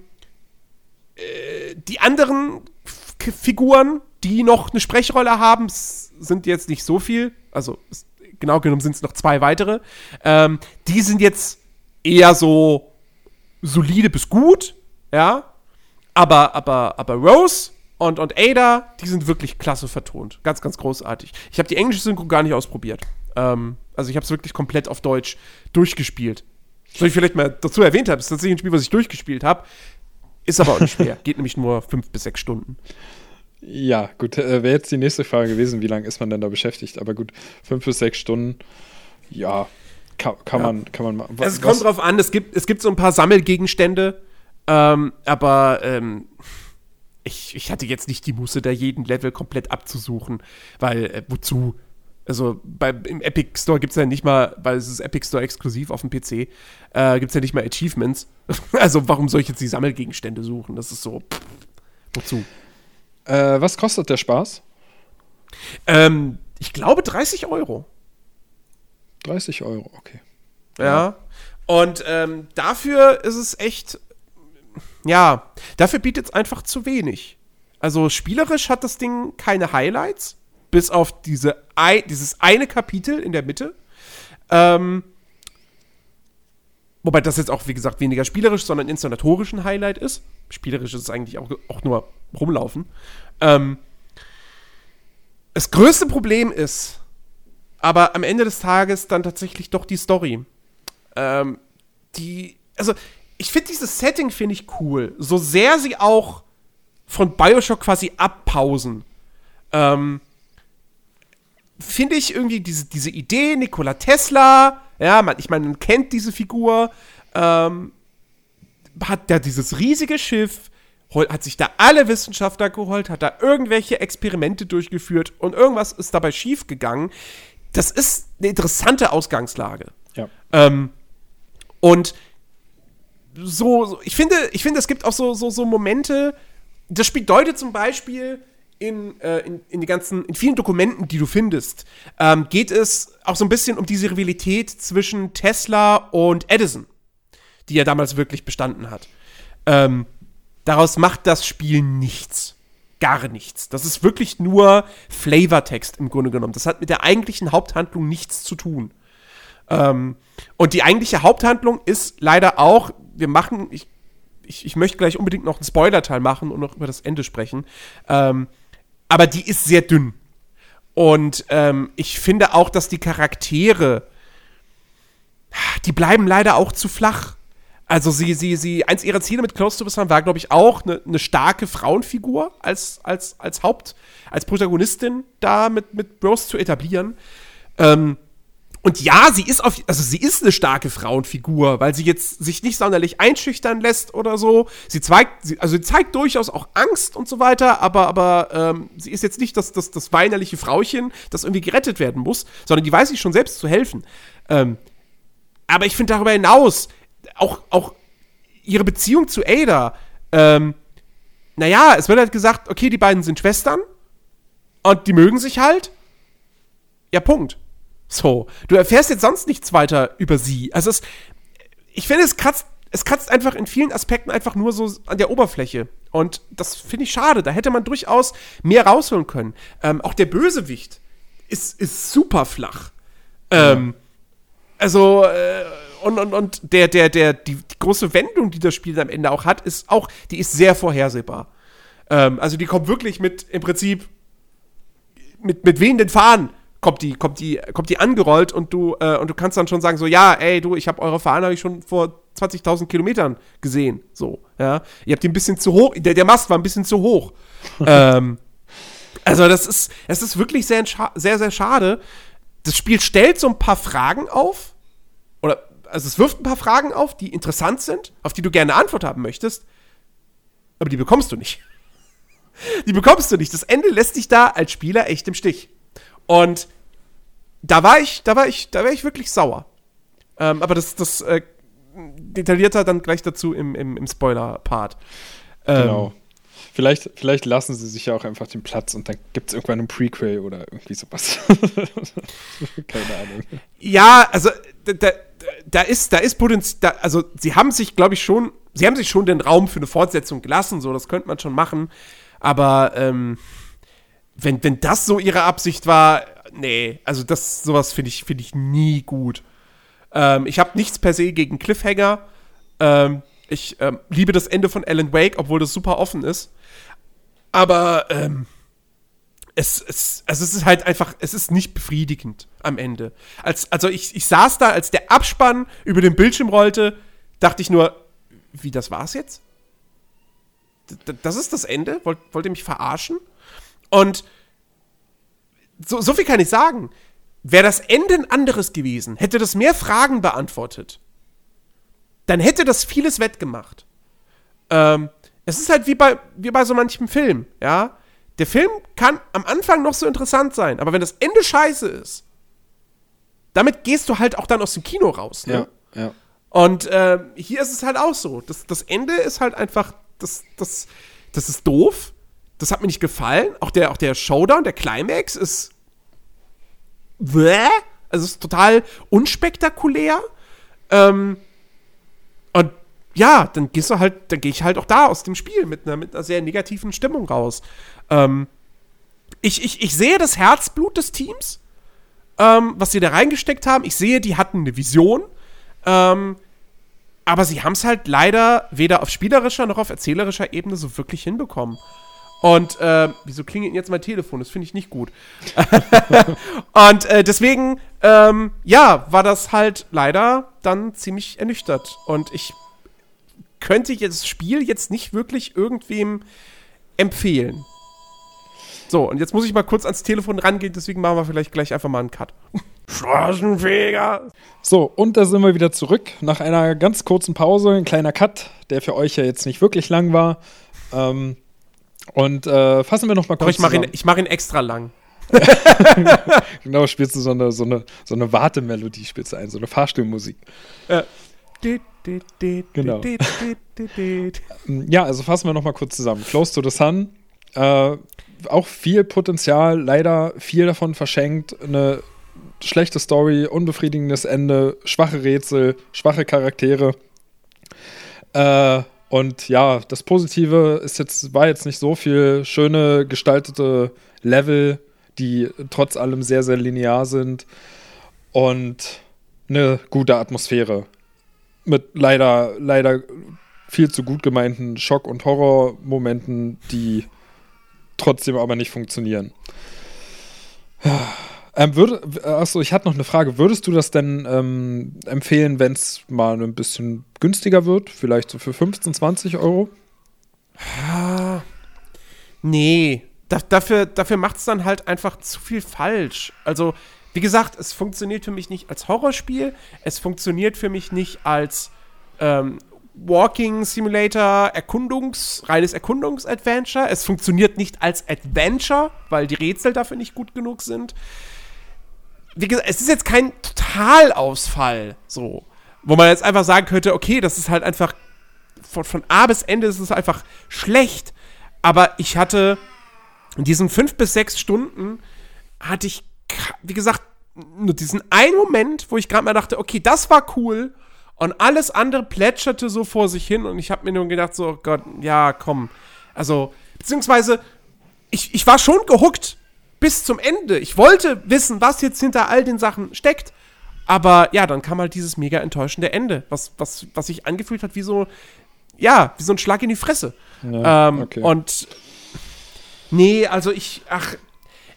äh, die anderen F Figuren, die noch eine Sprechrolle haben, sind jetzt nicht so viel. Also genau genommen sind es noch zwei weitere. Ähm, die sind jetzt eher so solide bis gut, ja. Aber, aber, aber Rose und, und Ada, die sind wirklich klasse vertont. Ganz, ganz großartig. Ich habe die englische Synchro gar nicht ausprobiert. Ähm, also ich habe es wirklich komplett auf Deutsch durchgespielt. Soll ich vielleicht mal dazu erwähnt habe, ist tatsächlich ein Spiel, was ich durchgespielt habe. Ist aber auch nicht schwer. Geht nämlich nur fünf bis sechs Stunden. Ja, gut, äh, wäre jetzt die nächste Frage gewesen, wie lange ist man denn da beschäftigt? Aber gut, fünf bis sechs Stunden, ja, kann, kann ja. man, kann man machen. es kommt drauf an, es gibt, es gibt so ein paar Sammelgegenstände, ähm, aber ähm, ich, ich hatte jetzt nicht die Muße, da jeden Level komplett abzusuchen, weil äh, wozu? Also bei, im Epic Store gibt es ja nicht mal, weil es ist Epic Store exklusiv auf dem PC, äh, gibt es ja nicht mal Achievements. also warum soll ich jetzt die Sammelgegenstände suchen? Das ist so, pff, wozu? Äh, was kostet der Spaß? Ähm, ich glaube 30 Euro. 30 Euro, okay. Ja. ja. Und ähm, dafür ist es echt ja, dafür bietet es einfach zu wenig. Also spielerisch hat das Ding keine Highlights, bis auf diese ein, dieses eine Kapitel in der Mitte. Ähm, wobei das jetzt auch, wie gesagt, weniger spielerisch, sondern inszenatorischen Highlight ist. Spielerisch ist es eigentlich auch, auch nur rumlaufen. Ähm, das größte Problem ist, aber am Ende des Tages dann tatsächlich doch die Story. Ähm, die, also ich finde dieses Setting finde ich cool, so sehr sie auch von Bioshock quasi abpausen. Ähm, finde ich irgendwie diese, diese Idee, Nikola Tesla, ja, man, ich meine, man kennt diese Figur, ähm, hat da dieses riesige Schiff, hat sich da alle Wissenschaftler geholt, hat da irgendwelche Experimente durchgeführt und irgendwas ist dabei schiefgegangen. Das ist eine interessante Ausgangslage. Ja. Ähm, und so, so, ich finde, ich finde, es gibt auch so, so, so Momente, das Spiel deutet zum Beispiel in, äh, in, in, die ganzen, in vielen Dokumenten, die du findest, ähm, geht es auch so ein bisschen um diese Rivalität zwischen Tesla und Edison, die ja damals wirklich bestanden hat. Ähm, daraus macht das Spiel nichts. Gar nichts. Das ist wirklich nur Flavortext im Grunde genommen. Das hat mit der eigentlichen Haupthandlung nichts zu tun. Ähm, und die eigentliche Haupthandlung ist leider auch, wir machen, ich, ich, ich möchte gleich unbedingt noch einen Spoiler-Teil machen und noch über das Ende sprechen. Ähm, aber die ist sehr dünn. Und ähm, ich finde auch, dass die Charaktere, die bleiben leider auch zu flach. Also sie, sie, sie, eins ihrer Ziele mit Close to the Sun war, glaube ich, auch eine ne starke Frauenfigur als, als, als Haupt, als Protagonistin da mit, mit Rose zu etablieren. Ähm, und ja, sie ist auf, also sie ist eine starke Frauenfigur, weil sie jetzt sich nicht sonderlich einschüchtern lässt oder so. Sie zeigt, also sie zeigt durchaus auch Angst und so weiter, aber, aber ähm, sie ist jetzt nicht das, das, das weinerliche Frauchen, das irgendwie gerettet werden muss, sondern die weiß sich schon selbst zu helfen. Ähm, aber ich finde darüber hinaus, auch, auch ihre Beziehung zu Ada, ähm, naja, es wird halt gesagt, okay, die beiden sind Schwestern und die mögen sich halt. Ja, Punkt. So, du erfährst jetzt sonst nichts weiter über sie. Also es, ich finde, es kratzt, es kratzt einfach in vielen Aspekten einfach nur so an der Oberfläche. Und das finde ich schade. Da hätte man durchaus mehr rausholen können. Ähm, auch der Bösewicht ist, ist super flach. Ähm, also, äh, und, und, und der, der, der, die, die, große Wendung, die das Spiel am Ende auch hat, ist auch, die ist sehr vorhersehbar. Ähm, also die kommt wirklich mit, im Prinzip, mit, mit wehenden Fahnen kommt die, kommt die, kommt die angerollt und du, äh, und du kannst dann schon sagen, so, ja, ey, du, ich habe eure Fahne hab ich schon vor 20.000 Kilometern gesehen. So, ja. Ihr habt die ein bisschen zu hoch, der, der Mast war ein bisschen zu hoch. ähm, also, das ist, es ist wirklich sehr, sehr, sehr schade. Das Spiel stellt so ein paar Fragen auf. Oder, also, es wirft ein paar Fragen auf, die interessant sind, auf die du gerne Antwort haben möchtest. Aber die bekommst du nicht. Die bekommst du nicht. Das Ende lässt dich da als Spieler echt im Stich. Und da war ich, da war ich, da war ich wirklich sauer. Ähm, aber das, das äh, detaillierter dann gleich dazu im, im, im Spoiler-Part. Ähm, genau. Vielleicht, vielleicht lassen sie sich ja auch einfach den Platz und dann gibt es irgendwann ein Prequel oder irgendwie sowas. Keine Ahnung. Ja, also da, da ist, da ist Potenzial, also sie haben sich, glaube ich, schon, sie haben sich schon den Raum für eine Fortsetzung gelassen, so, das könnte man schon machen. Aber ähm, wenn, wenn das so ihre Absicht war, nee, also das, sowas finde ich, finde ich nie gut. Ähm, ich habe nichts per se gegen Cliffhanger. Ähm, ich ähm, liebe das Ende von Alan Wake, obwohl das super offen ist. Aber ähm, es, es, also es ist halt einfach, es ist nicht befriedigend am Ende. Als, also ich, ich saß da, als der Abspann über den Bildschirm rollte, dachte ich nur, wie, das war's jetzt? D das ist das Ende? Wollt, wollt ihr mich verarschen? Und so, so viel kann ich sagen. Wäre das Ende ein anderes gewesen, hätte das mehr Fragen beantwortet, dann hätte das vieles wettgemacht. Ähm, es ist halt wie bei, wie bei so manchem Film, ja. Der Film kann am Anfang noch so interessant sein, aber wenn das Ende scheiße ist, damit gehst du halt auch dann aus dem Kino raus, ne? Ja, ja. Und äh, hier ist es halt auch so. Das, das Ende ist halt einfach, das, das, das ist doof. Das hat mir nicht gefallen. Auch der, auch der Showdown, der Climax ist. Bäh? Also ist total unspektakulär. Ähm, und ja, dann gehst du halt, dann gehe ich halt auch da aus dem Spiel mit einer, mit einer sehr negativen Stimmung raus. Ähm, ich, ich, ich sehe das Herzblut des Teams, ähm, was sie da reingesteckt haben. Ich sehe, die hatten eine Vision. Ähm, aber sie haben es halt leider weder auf spielerischer noch auf erzählerischer Ebene so wirklich hinbekommen. Und äh, wieso klingelt jetzt mein Telefon? Das finde ich nicht gut. und äh, deswegen, ähm, ja, war das halt leider dann ziemlich ernüchtert. Und ich könnte jetzt das Spiel jetzt nicht wirklich irgendwem empfehlen. So, und jetzt muss ich mal kurz ans Telefon rangehen, deswegen machen wir vielleicht gleich einfach mal einen Cut. Straßenfeger! So, und da sind wir wieder zurück. Nach einer ganz kurzen Pause, ein kleiner Cut, der für euch ja jetzt nicht wirklich lang war. Ähm, und äh, fassen wir noch mal kurz Doch, ich mache ihn, mach ihn extra lang. genau, spielst du so eine, so eine, so eine Wartemelodie, spielst du ein, so eine Fahrstuhlmusik. Ja. Genau. Ja, also fassen wir noch mal kurz zusammen. Close to the Sun, äh, auch viel Potenzial, leider viel davon verschenkt. Eine schlechte Story, unbefriedigendes Ende, schwache Rätsel, schwache Charaktere. Äh, und ja, das Positive ist jetzt, war jetzt nicht so viel schöne gestaltete Level, die trotz allem sehr, sehr linear sind. Und eine gute Atmosphäre. Mit leider, leider viel zu gut gemeinten Schock- und Horrormomenten, die trotzdem aber nicht funktionieren. Ähm, würde, achso, ich hatte noch eine Frage. Würdest du das denn ähm, empfehlen, wenn es mal ein bisschen günstiger wird? Vielleicht so für 15, 20 Euro? Ah, nee. Da, dafür dafür macht es dann halt einfach zu viel falsch. Also, wie gesagt, es funktioniert für mich nicht als Horrorspiel. Es funktioniert für mich nicht als ähm, Walking Simulator, Erkundungs, reines Erkundungsadventure. Es funktioniert nicht als Adventure, weil die Rätsel dafür nicht gut genug sind wie gesagt, es ist jetzt kein Totalausfall, so. Wo man jetzt einfach sagen könnte, okay, das ist halt einfach von, von A bis Ende ist es einfach schlecht. Aber ich hatte in diesen fünf bis sechs Stunden hatte ich, wie gesagt, nur diesen einen Moment, wo ich gerade mal dachte, okay, das war cool. Und alles andere plätscherte so vor sich hin. Und ich habe mir nur gedacht, so, oh Gott, ja, komm. Also, beziehungsweise, ich, ich war schon gehuckt bis zum Ende. Ich wollte wissen, was jetzt hinter all den Sachen steckt. Aber ja, dann kam halt dieses mega enttäuschende Ende, was, was, was sich angefühlt hat wie so, ja, wie so ein Schlag in die Fresse. Ja, ähm, okay. Und nee, also ich, ach,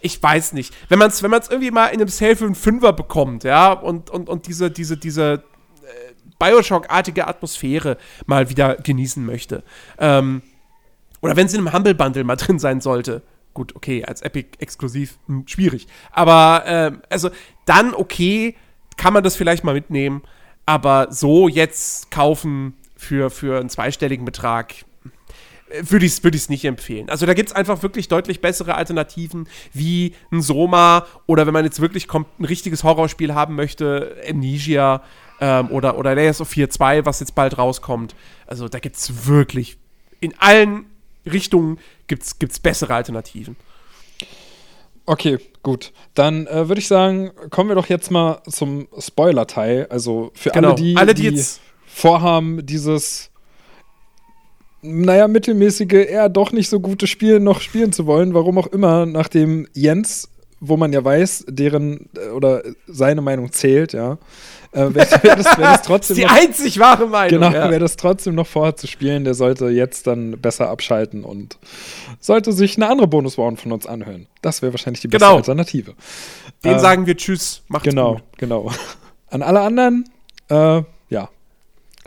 ich weiß nicht. Wenn man es wenn man's irgendwie mal in einem Sale für einen Fünfer bekommt, ja, und, und, und diese, diese, diese äh, Bioshock-artige Atmosphäre mal wieder genießen möchte. Ähm, oder wenn es in einem Humble Bundle mal drin sein sollte, gut, okay, als Epic exklusiv hm, schwierig. Aber äh, also dann okay, kann man das vielleicht mal mitnehmen. Aber so jetzt kaufen für, für einen zweistelligen Betrag äh, würde ich es würd nicht empfehlen. Also da gibt es einfach wirklich deutlich bessere Alternativen wie ein Soma oder wenn man jetzt wirklich kommt, ein richtiges Horrorspiel haben möchte, Amnesia ähm, oder, oder Layers of 4 2, was jetzt bald rauskommt. Also da gibt es wirklich in allen Richtungen gibt es bessere Alternativen. Okay, gut. Dann äh, würde ich sagen, kommen wir doch jetzt mal zum Spoiler-Teil. Also für genau. alle, die, alle, die, die vorhaben, dieses, naja, mittelmäßige, eher doch nicht so gute Spiel noch spielen zu wollen, warum auch immer, nachdem Jens, wo man ja weiß, deren äh, oder seine Meinung zählt, ja, äh, wer, wer, das, wer das trotzdem die noch, einzig wahre Meinung. Genau, ja. wer das trotzdem noch vorhat zu spielen, der sollte jetzt dann besser abschalten und sollte sich eine andere Bonusround von uns anhören. Das wäre wahrscheinlich die beste genau. Alternative. Den äh, sagen wir Tschüss, macht's genau, gut. Genau, genau. An alle anderen, äh, ja,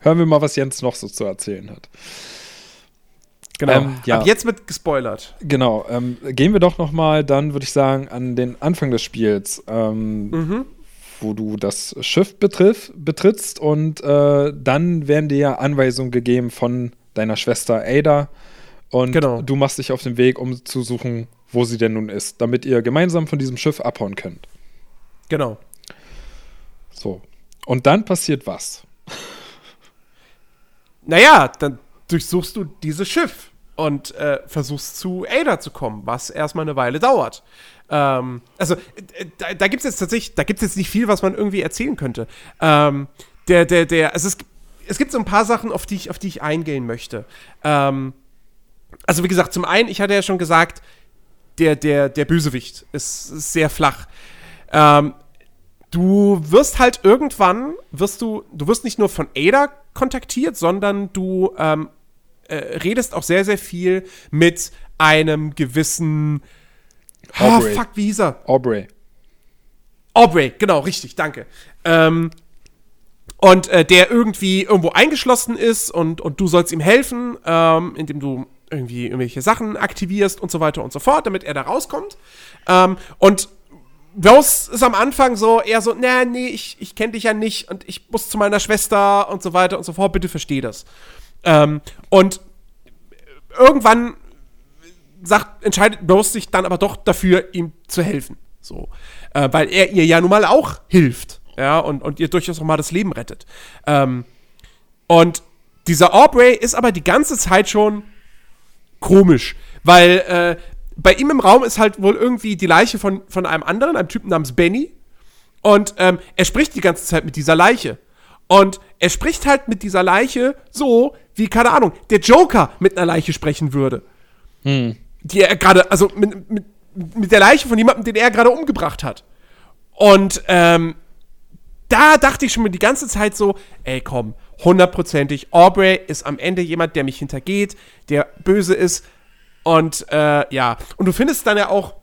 hören wir mal, was Jens noch so zu erzählen hat. Genau. Ähm, ja. Ab jetzt wird gespoilert. Genau. Ähm, gehen wir doch noch mal, dann würde ich sagen, an den Anfang des Spiels. Ähm, mhm wo du das Schiff betriff, betrittst und äh, dann werden dir ja Anweisungen gegeben von deiner Schwester Ada und genau. du machst dich auf den Weg, um zu suchen, wo sie denn nun ist, damit ihr gemeinsam von diesem Schiff abhauen könnt. Genau. So. Und dann passiert was? Naja, dann durchsuchst du dieses Schiff und äh, versuchst zu Ada zu kommen, was erstmal eine Weile dauert. Ähm, also, äh, da, da gibt es jetzt tatsächlich, da gibt es jetzt nicht viel, was man irgendwie erzählen könnte. Ähm, der, der, der, also es, es gibt so ein paar Sachen, auf die ich, auf die ich eingehen möchte. Ähm, also, wie gesagt, zum einen, ich hatte ja schon gesagt, der, der, der Bösewicht ist, ist sehr flach. Ähm, du wirst halt irgendwann, wirst du, du wirst nicht nur von Ada kontaktiert, sondern du ähm, äh, redest auch sehr, sehr viel mit einem gewissen. Oh, fuck, wie hieß er? Aubrey. Aubrey, genau, richtig, danke. Ähm, und äh, der irgendwie irgendwo eingeschlossen ist und, und du sollst ihm helfen, ähm, indem du irgendwie irgendwelche Sachen aktivierst und so weiter und so fort, damit er da rauskommt. Ähm, und Rose ist am Anfang so eher so, nee, nee, ich, ich kenne dich ja nicht und ich muss zu meiner Schwester und so weiter und so fort, bitte versteh das. Ähm, und irgendwann sagt, entscheidet Rose sich dann aber doch dafür, ihm zu helfen. So. Äh, weil er ihr ja nun mal auch hilft. Ja, und, und ihr durchaus auch mal das Leben rettet. Ähm, und dieser Aubrey ist aber die ganze Zeit schon komisch, weil äh, bei ihm im Raum ist halt wohl irgendwie die Leiche von, von einem anderen, einem Typen namens Benny. Und ähm, er spricht die ganze Zeit mit dieser Leiche. Und er spricht halt mit dieser Leiche so, wie, keine Ahnung, der Joker mit einer Leiche sprechen würde. Hm. Die er gerade, also mit, mit, mit der Leiche von jemandem, den er gerade umgebracht hat. Und ähm, da dachte ich schon mal die ganze Zeit so, ey komm, hundertprozentig, Aubrey ist am Ende jemand, der mich hintergeht, der böse ist. Und äh, ja, und du findest dann ja auch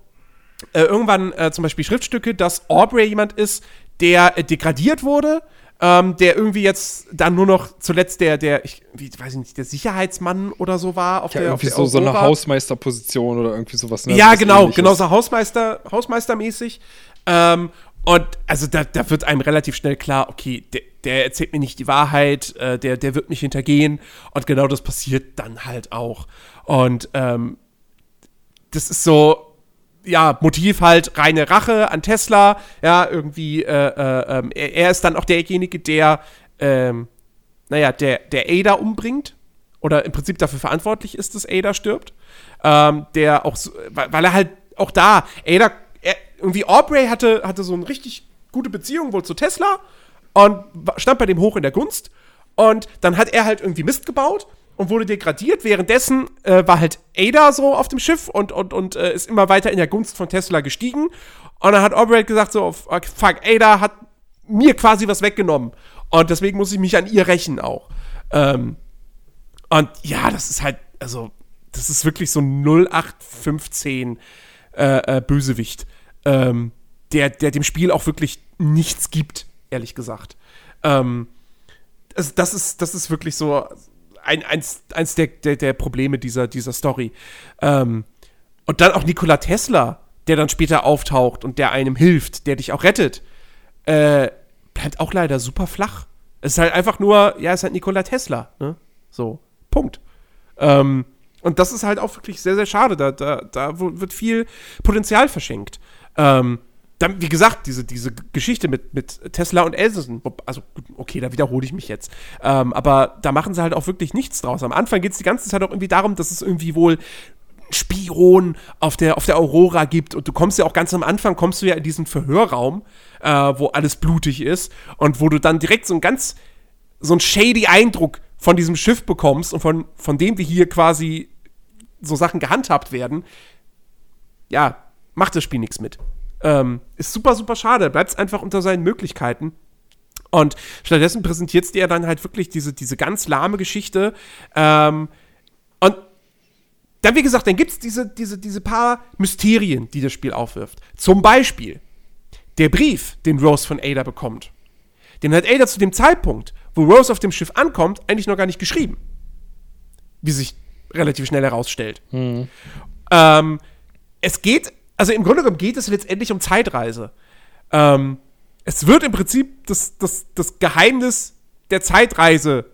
äh, irgendwann äh, zum Beispiel Schriftstücke, dass Aubrey jemand ist, der äh, degradiert wurde, ähm, der irgendwie jetzt dann nur noch zuletzt der, der, ich wie, weiß ich nicht, der Sicherheitsmann oder so war. Auf ja, der, irgendwie auf so, so eine Hausmeisterposition oder irgendwie sowas. Ne? Ja, genau, genau so Hausmeister, Hausmeistermäßig. Ähm, und also da, da wird einem relativ schnell klar, okay, der, der erzählt mir nicht die Wahrheit, äh, der, der wird mich hintergehen. Und genau das passiert dann halt auch. Und ähm, das ist so, ja, Motiv halt reine Rache an Tesla. Ja, irgendwie, äh, äh, ähm, er, ist dann auch derjenige, der, ähm, naja, der, der Ada umbringt. Oder im Prinzip dafür verantwortlich ist, dass Ada stirbt. Ähm, der auch, weil er halt auch da, Ada irgendwie Aubrey hatte, hatte so eine richtig gute Beziehung wohl zu Tesla und stand bei dem hoch in der Gunst. Und dann hat er halt irgendwie Mist gebaut und wurde degradiert. Währenddessen äh, war halt Ada so auf dem Schiff und, und, und äh, ist immer weiter in der Gunst von Tesla gestiegen. Und dann hat Aubrey halt gesagt so, fuck, Ada hat mir quasi was weggenommen. Und deswegen muss ich mich an ihr rächen auch. Ähm, und ja, das ist halt, also, das ist wirklich so 0815 äh, äh, Bösewicht ähm, der, der dem Spiel auch wirklich nichts gibt, ehrlich gesagt. Ähm, also das, ist, das ist wirklich so ein, eins, eins der, der, der Probleme dieser, dieser Story. Ähm, und dann auch Nikola Tesla, der dann später auftaucht und der einem hilft, der dich auch rettet, äh, bleibt auch leider super flach. Es ist halt einfach nur, ja, es ist halt Nikola Tesla, ne? So, Punkt. Ähm, und das ist halt auch wirklich sehr, sehr schade. Da, da, da wird viel Potenzial verschenkt. Ähm, dann, wie gesagt, diese, diese Geschichte mit, mit Tesla und Edison, also okay, da wiederhole ich mich jetzt. Ähm, aber da machen sie halt auch wirklich nichts draus. Am Anfang geht es die ganze Zeit auch irgendwie darum, dass es irgendwie wohl Spion auf der, auf der Aurora gibt. Und du kommst ja auch ganz am Anfang, kommst du ja in diesen Verhörraum, äh, wo alles blutig ist und wo du dann direkt so ein ganz, so ein shady Eindruck von diesem Schiff bekommst und von, von dem wie hier quasi so Sachen gehandhabt werden. Ja, macht das Spiel nichts mit. Ähm, ist super, super schade. Bleibt einfach unter seinen Möglichkeiten. Und stattdessen präsentiert es dir dann halt wirklich diese, diese ganz lahme Geschichte. Ähm, und dann, wie gesagt, dann gibt es diese, diese, diese paar Mysterien, die das Spiel aufwirft. Zum Beispiel der Brief, den Rose von Ada bekommt. Den hat Ada zu dem Zeitpunkt, wo Rose auf dem Schiff ankommt, eigentlich noch gar nicht geschrieben. Wie sich relativ schnell herausstellt. Hm. Ähm, es geht also im Grunde genommen geht es letztendlich um Zeitreise. Ähm, es wird im Prinzip das, das, das Geheimnis der Zeitreise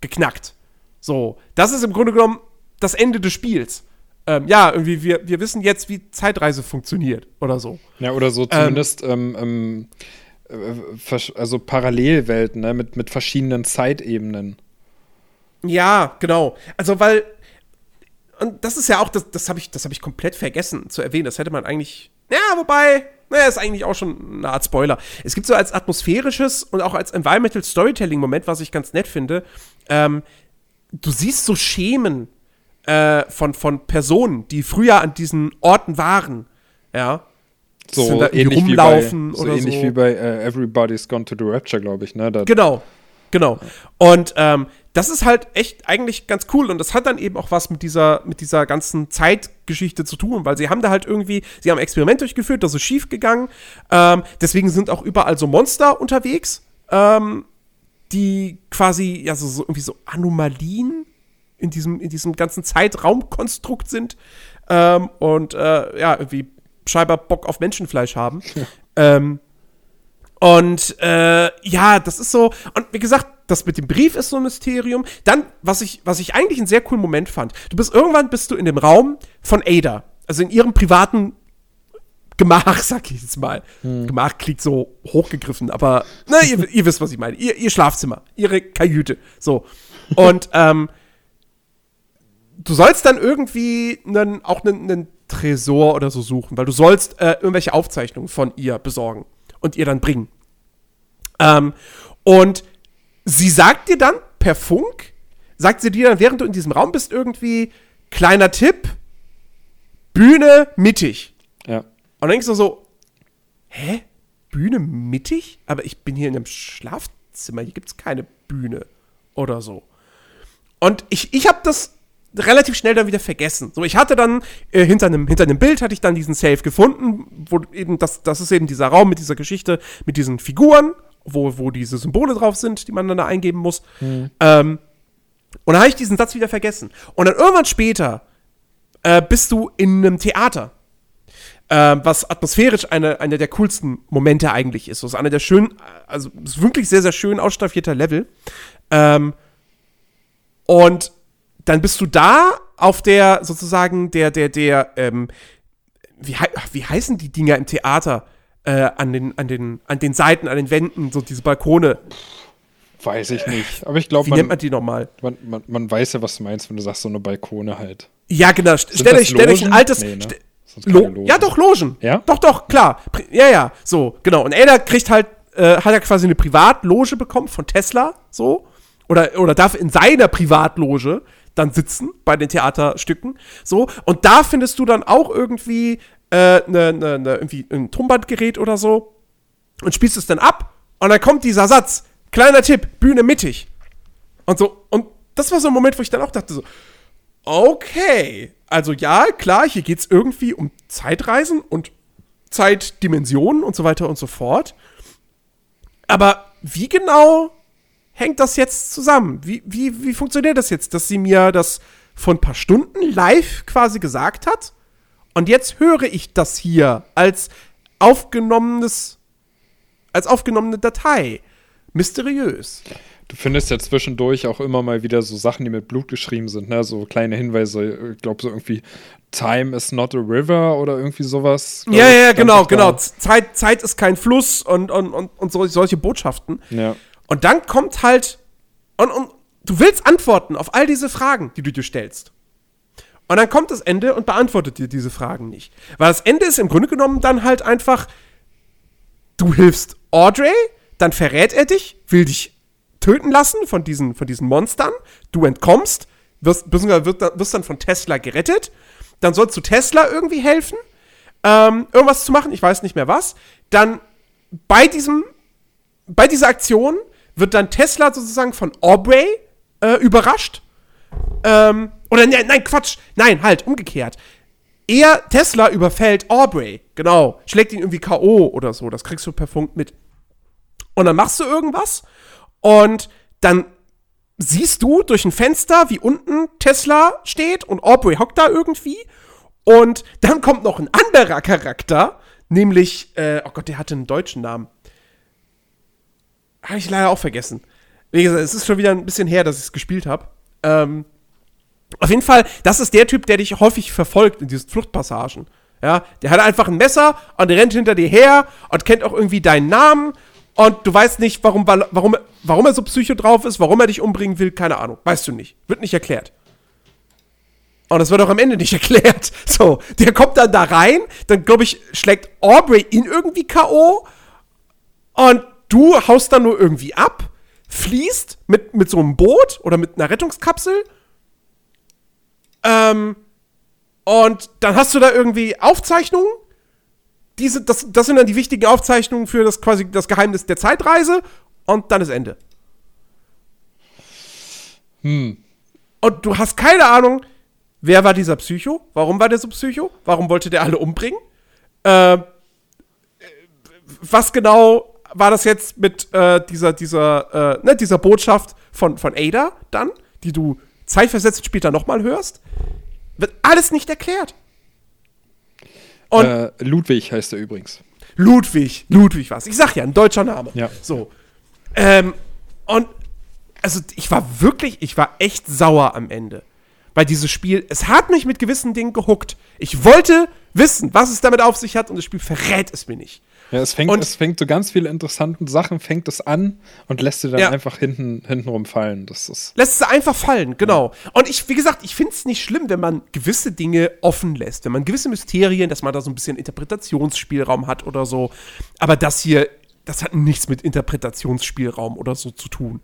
geknackt. So, das ist im Grunde genommen das Ende des Spiels. Ähm, ja, irgendwie, wir, wir wissen jetzt, wie Zeitreise funktioniert oder so. Ja, oder so zumindest ähm, ähm, äh, also Parallelwelten, ne, mit, mit verschiedenen Zeitebenen. Ja, genau. Also, weil und das ist ja auch, das, das habe ich, hab ich komplett vergessen zu erwähnen. Das hätte man eigentlich Ja, wobei, naja, ist eigentlich auch schon eine Art Spoiler. Es gibt so als atmosphärisches und auch als Environmental Storytelling-Moment, was ich ganz nett finde, ähm, du siehst so Schemen äh, von, von Personen, die früher an diesen Orten waren. Ja. So ähnlich rumlaufen wie bei, so ähnlich so. wie bei uh, Everybody's Gone to the Rapture, glaube ich, ne? Da genau, genau. Und ähm, das ist halt echt eigentlich ganz cool und das hat dann eben auch was mit dieser, mit dieser ganzen Zeitgeschichte zu tun, weil sie haben da halt irgendwie, sie haben ein Experiment durchgeführt, das ist schief gegangen. Ähm, deswegen sind auch überall so Monster unterwegs, ähm, die quasi, ja, so, so irgendwie so Anomalien in diesem, in diesem ganzen Zeitraumkonstrukt sind ähm, und äh, ja, irgendwie scheinbar Bock auf Menschenfleisch haben. ähm, und äh, ja, das ist so, und wie gesagt, das mit dem Brief ist so ein Mysterium. Dann, was ich, was ich eigentlich einen sehr coolen Moment fand, du bist irgendwann bist du in dem Raum von Ada, also in ihrem privaten Gemach, sag ich jetzt mal. Hm. Gemach klingt so hochgegriffen, aber na, ihr, ihr wisst, was ich meine. Ihr, ihr Schlafzimmer, ihre Kajüte. So. Und ähm, du sollst dann irgendwie einen, auch einen, einen Tresor oder so suchen, weil du sollst äh, irgendwelche Aufzeichnungen von ihr besorgen und ihr dann bringen. Ähm, und sie sagt dir dann per Funk, sagt sie dir dann, während du in diesem Raum bist, irgendwie, kleiner Tipp, Bühne mittig. Ja. Und dann denkst du so, hä? Bühne mittig? Aber ich bin hier in einem Schlafzimmer, hier gibt es keine Bühne oder so. Und ich, ich habe das relativ schnell dann wieder vergessen. So, ich hatte dann äh, hinter einem hinter einem Bild hatte ich dann diesen Safe gefunden, wo eben das das ist eben dieser Raum mit dieser Geschichte mit diesen Figuren wo, wo diese Symbole drauf sind, die man dann da eingeben muss. Mhm. Ähm, und dann habe ich diesen Satz wieder vergessen. Und dann irgendwann später äh, bist du in einem Theater. Äh, was atmosphärisch eine, eine der coolsten Momente eigentlich ist. Das ist einer der schönen, also ist wirklich sehr, sehr schön ausstaffierter Level. Ähm, und dann bist du da auf der, sozusagen, der, der, der, ähm, wie, wie heißen die Dinger im Theater? Äh, an, den, an, den, an den Seiten, an den Wänden, so diese Balkone. Weiß ich nicht. Aber ich glaube, Wie man, nennt man die nochmal? Man, man, man, weiß ja, was du meinst, wenn du sagst, so eine Balkone halt. Ja, genau. Stell euch, stell euch ein altes. Nee, ne? Ja, doch, Logen. Ja? Doch, doch, klar. Ja, ja, so, genau. Und Ada kriegt halt, äh, hat er quasi eine Privatloge bekommen von Tesla, so. Oder, oder darf in seiner Privatloge dann sitzen bei den Theaterstücken, so. Und da findest du dann auch irgendwie äh, ne, ne, ne, irgendwie ein Tonbandgerät oder so und spielst es dann ab und dann kommt dieser Satz, kleiner Tipp, Bühne mittig. Und so, und das war so ein Moment, wo ich dann auch dachte so, okay, also ja, klar, hier geht es irgendwie um Zeitreisen und Zeitdimensionen und so weiter und so fort. Aber wie genau hängt das jetzt zusammen? Wie, wie, wie funktioniert das jetzt, dass sie mir das vor ein paar Stunden live quasi gesagt hat? Und jetzt höre ich das hier als aufgenommenes, als aufgenommene Datei. Mysteriös. Du findest ja zwischendurch auch immer mal wieder so Sachen, die mit Blut geschrieben sind, ne? So kleine Hinweise, ich glaube so irgendwie Time is not a river oder irgendwie sowas. Ja, ja, genau, genau. Zeit, Zeit ist kein Fluss und, und, und, und so, solche Botschaften. Ja. Und dann kommt halt, und, und du willst antworten auf all diese Fragen, die du dir stellst. Und dann kommt das Ende und beantwortet dir diese Fragen nicht. Weil das Ende ist im Grunde genommen dann halt einfach, du hilfst Audrey, dann verrät er dich, will dich töten lassen von diesen, von diesen Monstern, du entkommst, wirst, wirst dann von Tesla gerettet, dann sollst du Tesla irgendwie helfen, ähm, irgendwas zu machen, ich weiß nicht mehr was. Dann bei diesem, bei dieser Aktion wird dann Tesla sozusagen von Aubrey äh, überrascht. Ähm, oder ne, nein, Quatsch. Nein, halt, umgekehrt. Er, Tesla, überfällt Aubrey. Genau. Schlägt ihn irgendwie K.O. oder so. Das kriegst du per Funk mit. Und dann machst du irgendwas. Und dann siehst du durch ein Fenster, wie unten Tesla steht und Aubrey hockt da irgendwie. Und dann kommt noch ein anderer Charakter, nämlich, äh, oh Gott, der hatte einen deutschen Namen. Habe ich leider auch vergessen. Wie gesagt, es ist schon wieder ein bisschen her, dass ich es gespielt habe. Ähm, auf jeden Fall, das ist der Typ, der dich häufig verfolgt in diesen Fluchtpassagen. Ja, der hat einfach ein Messer und rennt hinter dir her und kennt auch irgendwie deinen Namen und du weißt nicht, warum, warum, warum er so psycho drauf ist, warum er dich umbringen will, keine Ahnung. Weißt du nicht. Wird nicht erklärt. Und das wird auch am Ende nicht erklärt. So, der kommt dann da rein, dann glaube ich, schlägt Aubrey ihn irgendwie K.O. Und du haust dann nur irgendwie ab, fließt mit, mit so einem Boot oder mit einer Rettungskapsel. Ähm, und dann hast du da irgendwie Aufzeichnungen. Diese, das, das sind dann die wichtigen Aufzeichnungen für das quasi das Geheimnis der Zeitreise. Und dann ist Ende. Hm. Und du hast keine Ahnung, wer war dieser Psycho? Warum war der so Psycho? Warum wollte der alle umbringen? Äh, was genau war das jetzt mit äh, dieser, dieser, äh, ne, dieser Botschaft von, von Ada dann, die du zeitversetzt später nochmal hörst? Wird alles nicht erklärt. Äh, Ludwig heißt er übrigens. Ludwig, Ludwig was. Ich sag ja, ein deutscher Name. Ja. So. Ähm, und also ich war wirklich, ich war echt sauer am Ende. Weil dieses Spiel, es hat mich mit gewissen Dingen gehuckt. Ich wollte wissen, was es damit auf sich hat und das Spiel verrät es mir nicht. Ja, es fängt, und, es fängt so ganz viele interessante Sachen, fängt es an und lässt sie dann ja. einfach hinten, hintenrum fallen. Das ist lässt sie einfach fallen, genau. Ja. Und ich, wie gesagt, ich finde es nicht schlimm, wenn man gewisse Dinge offen lässt, wenn man gewisse Mysterien, dass man da so ein bisschen Interpretationsspielraum hat oder so. Aber das hier, das hat nichts mit Interpretationsspielraum oder so zu tun.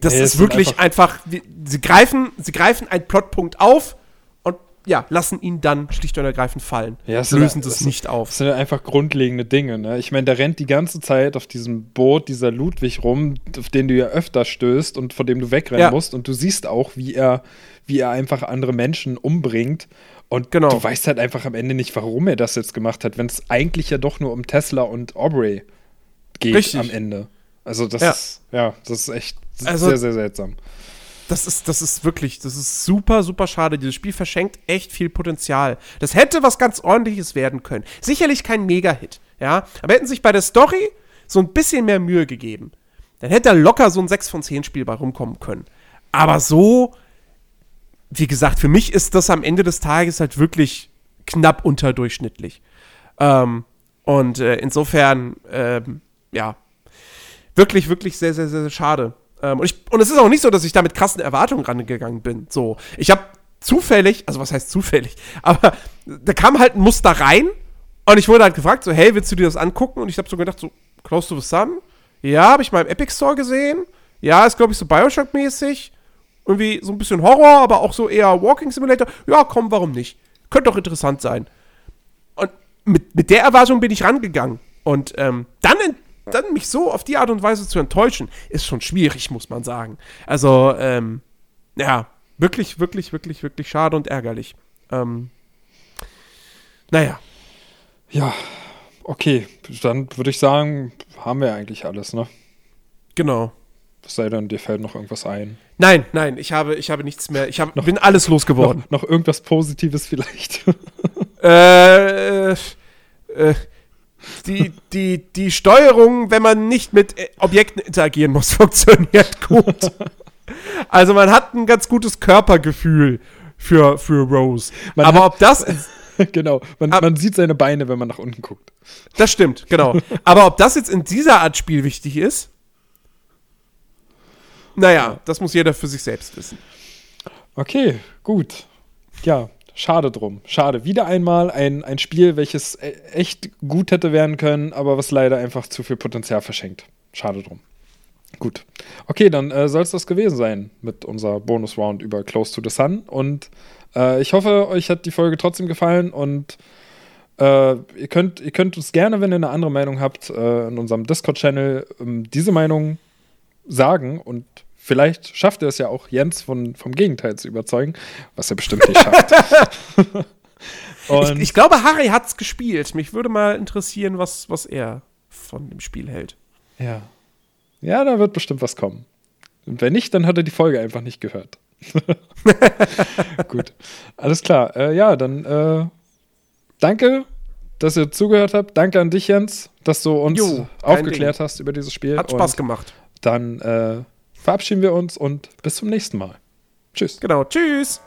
Das nee, ist wirklich einfach, einfach, sie greifen, sie greifen einen Plotpunkt auf ja, lassen ihn dann schlicht und ergreifend fallen. Ja, lösen das, das nicht auf. Das sind einfach grundlegende Dinge. Ne? Ich meine, der rennt die ganze Zeit auf diesem Boot, dieser Ludwig rum, auf den du ja öfter stößt und vor dem du wegrennen ja. musst. Und du siehst auch, wie er, wie er einfach andere Menschen umbringt. Und genau. du weißt halt einfach am Ende nicht, warum er das jetzt gemacht hat, wenn es eigentlich ja doch nur um Tesla und Aubrey geht Richtig. am Ende. Also das ja. ist, ja, das ist echt also, sehr, sehr seltsam das ist, das ist wirklich, das ist super, super schade. Dieses Spiel verschenkt echt viel Potenzial. Das hätte was ganz ordentliches werden können. Sicherlich kein Mega-Hit, ja. Aber hätten sich bei der Story so ein bisschen mehr Mühe gegeben, dann hätte da locker so ein 6 von 10 Spiel bei rumkommen können. Aber so, wie gesagt, für mich ist das am Ende des Tages halt wirklich knapp unterdurchschnittlich. Ähm, und äh, insofern, ähm, ja, wirklich, wirklich sehr, sehr, sehr, sehr schade. Ähm, und, ich, und es ist auch nicht so, dass ich da mit krassen Erwartungen rangegangen bin. So, ich habe zufällig, also was heißt zufällig, aber da kam halt ein Muster rein und ich wurde halt gefragt, so, hey, willst du dir das angucken? Und ich habe so gedacht, so, Close to the Sun? Ja, habe ich mal im Epic Store gesehen. Ja, ist, glaube ich, so Bioshock-mäßig. Irgendwie so ein bisschen Horror, aber auch so eher Walking Simulator. Ja, komm, warum nicht? Könnte doch interessant sein. Und mit, mit der Erwartung bin ich rangegangen. Und ähm, dann dann mich so auf die Art und Weise zu enttäuschen, ist schon schwierig, muss man sagen. Also, ähm, ja, wirklich, wirklich, wirklich, wirklich schade und ärgerlich. Ähm, naja. Ja, okay. Dann würde ich sagen, haben wir eigentlich alles, ne? Genau. Was sei denn, dir fällt noch irgendwas ein? Nein, nein, ich habe, ich habe nichts mehr. Ich hab, noch, bin alles losgeworden. Noch, noch irgendwas Positives vielleicht? äh, äh, die, die, die Steuerung, wenn man nicht mit äh, Objekten interagieren muss, funktioniert gut. also man hat ein ganz gutes Körpergefühl für, für Rose. Man Aber hat, ob das. genau, man, ab, man sieht seine Beine, wenn man nach unten guckt. Das stimmt, genau. Aber ob das jetzt in dieser Art Spiel wichtig ist, naja, das muss jeder für sich selbst wissen. Okay, gut. Ja, Schade drum. Schade. Wieder einmal ein, ein Spiel, welches e, echt gut hätte werden können, aber was leider einfach zu viel Potenzial verschenkt. Schade drum. Gut. Okay, dann äh, soll es das gewesen sein mit unserer Bonus-Round über Close to the Sun. Und äh, ich hoffe, euch hat die Folge trotzdem gefallen und äh, ihr, könnt, ihr könnt uns gerne, wenn ihr eine andere Meinung habt, äh, in unserem Discord-Channel ähm, diese Meinung sagen und Vielleicht schafft er es ja auch, Jens von, vom Gegenteil zu überzeugen, was er bestimmt nicht schafft. ich, ich, glaube, Harry hat es gespielt. Mich würde mal interessieren, was, was er von dem Spiel hält. Ja. Ja, da wird bestimmt was kommen. Und wenn nicht, dann hat er die Folge einfach nicht gehört. Gut. Alles klar. Äh, ja, dann äh, danke, dass ihr zugehört habt. Danke an dich, Jens, dass du uns jo, aufgeklärt Ding. hast über dieses Spiel. Hat Spaß Und gemacht. Dann äh, verabschieden wir uns und bis zum nächsten Mal. Tschüss. Genau, tschüss.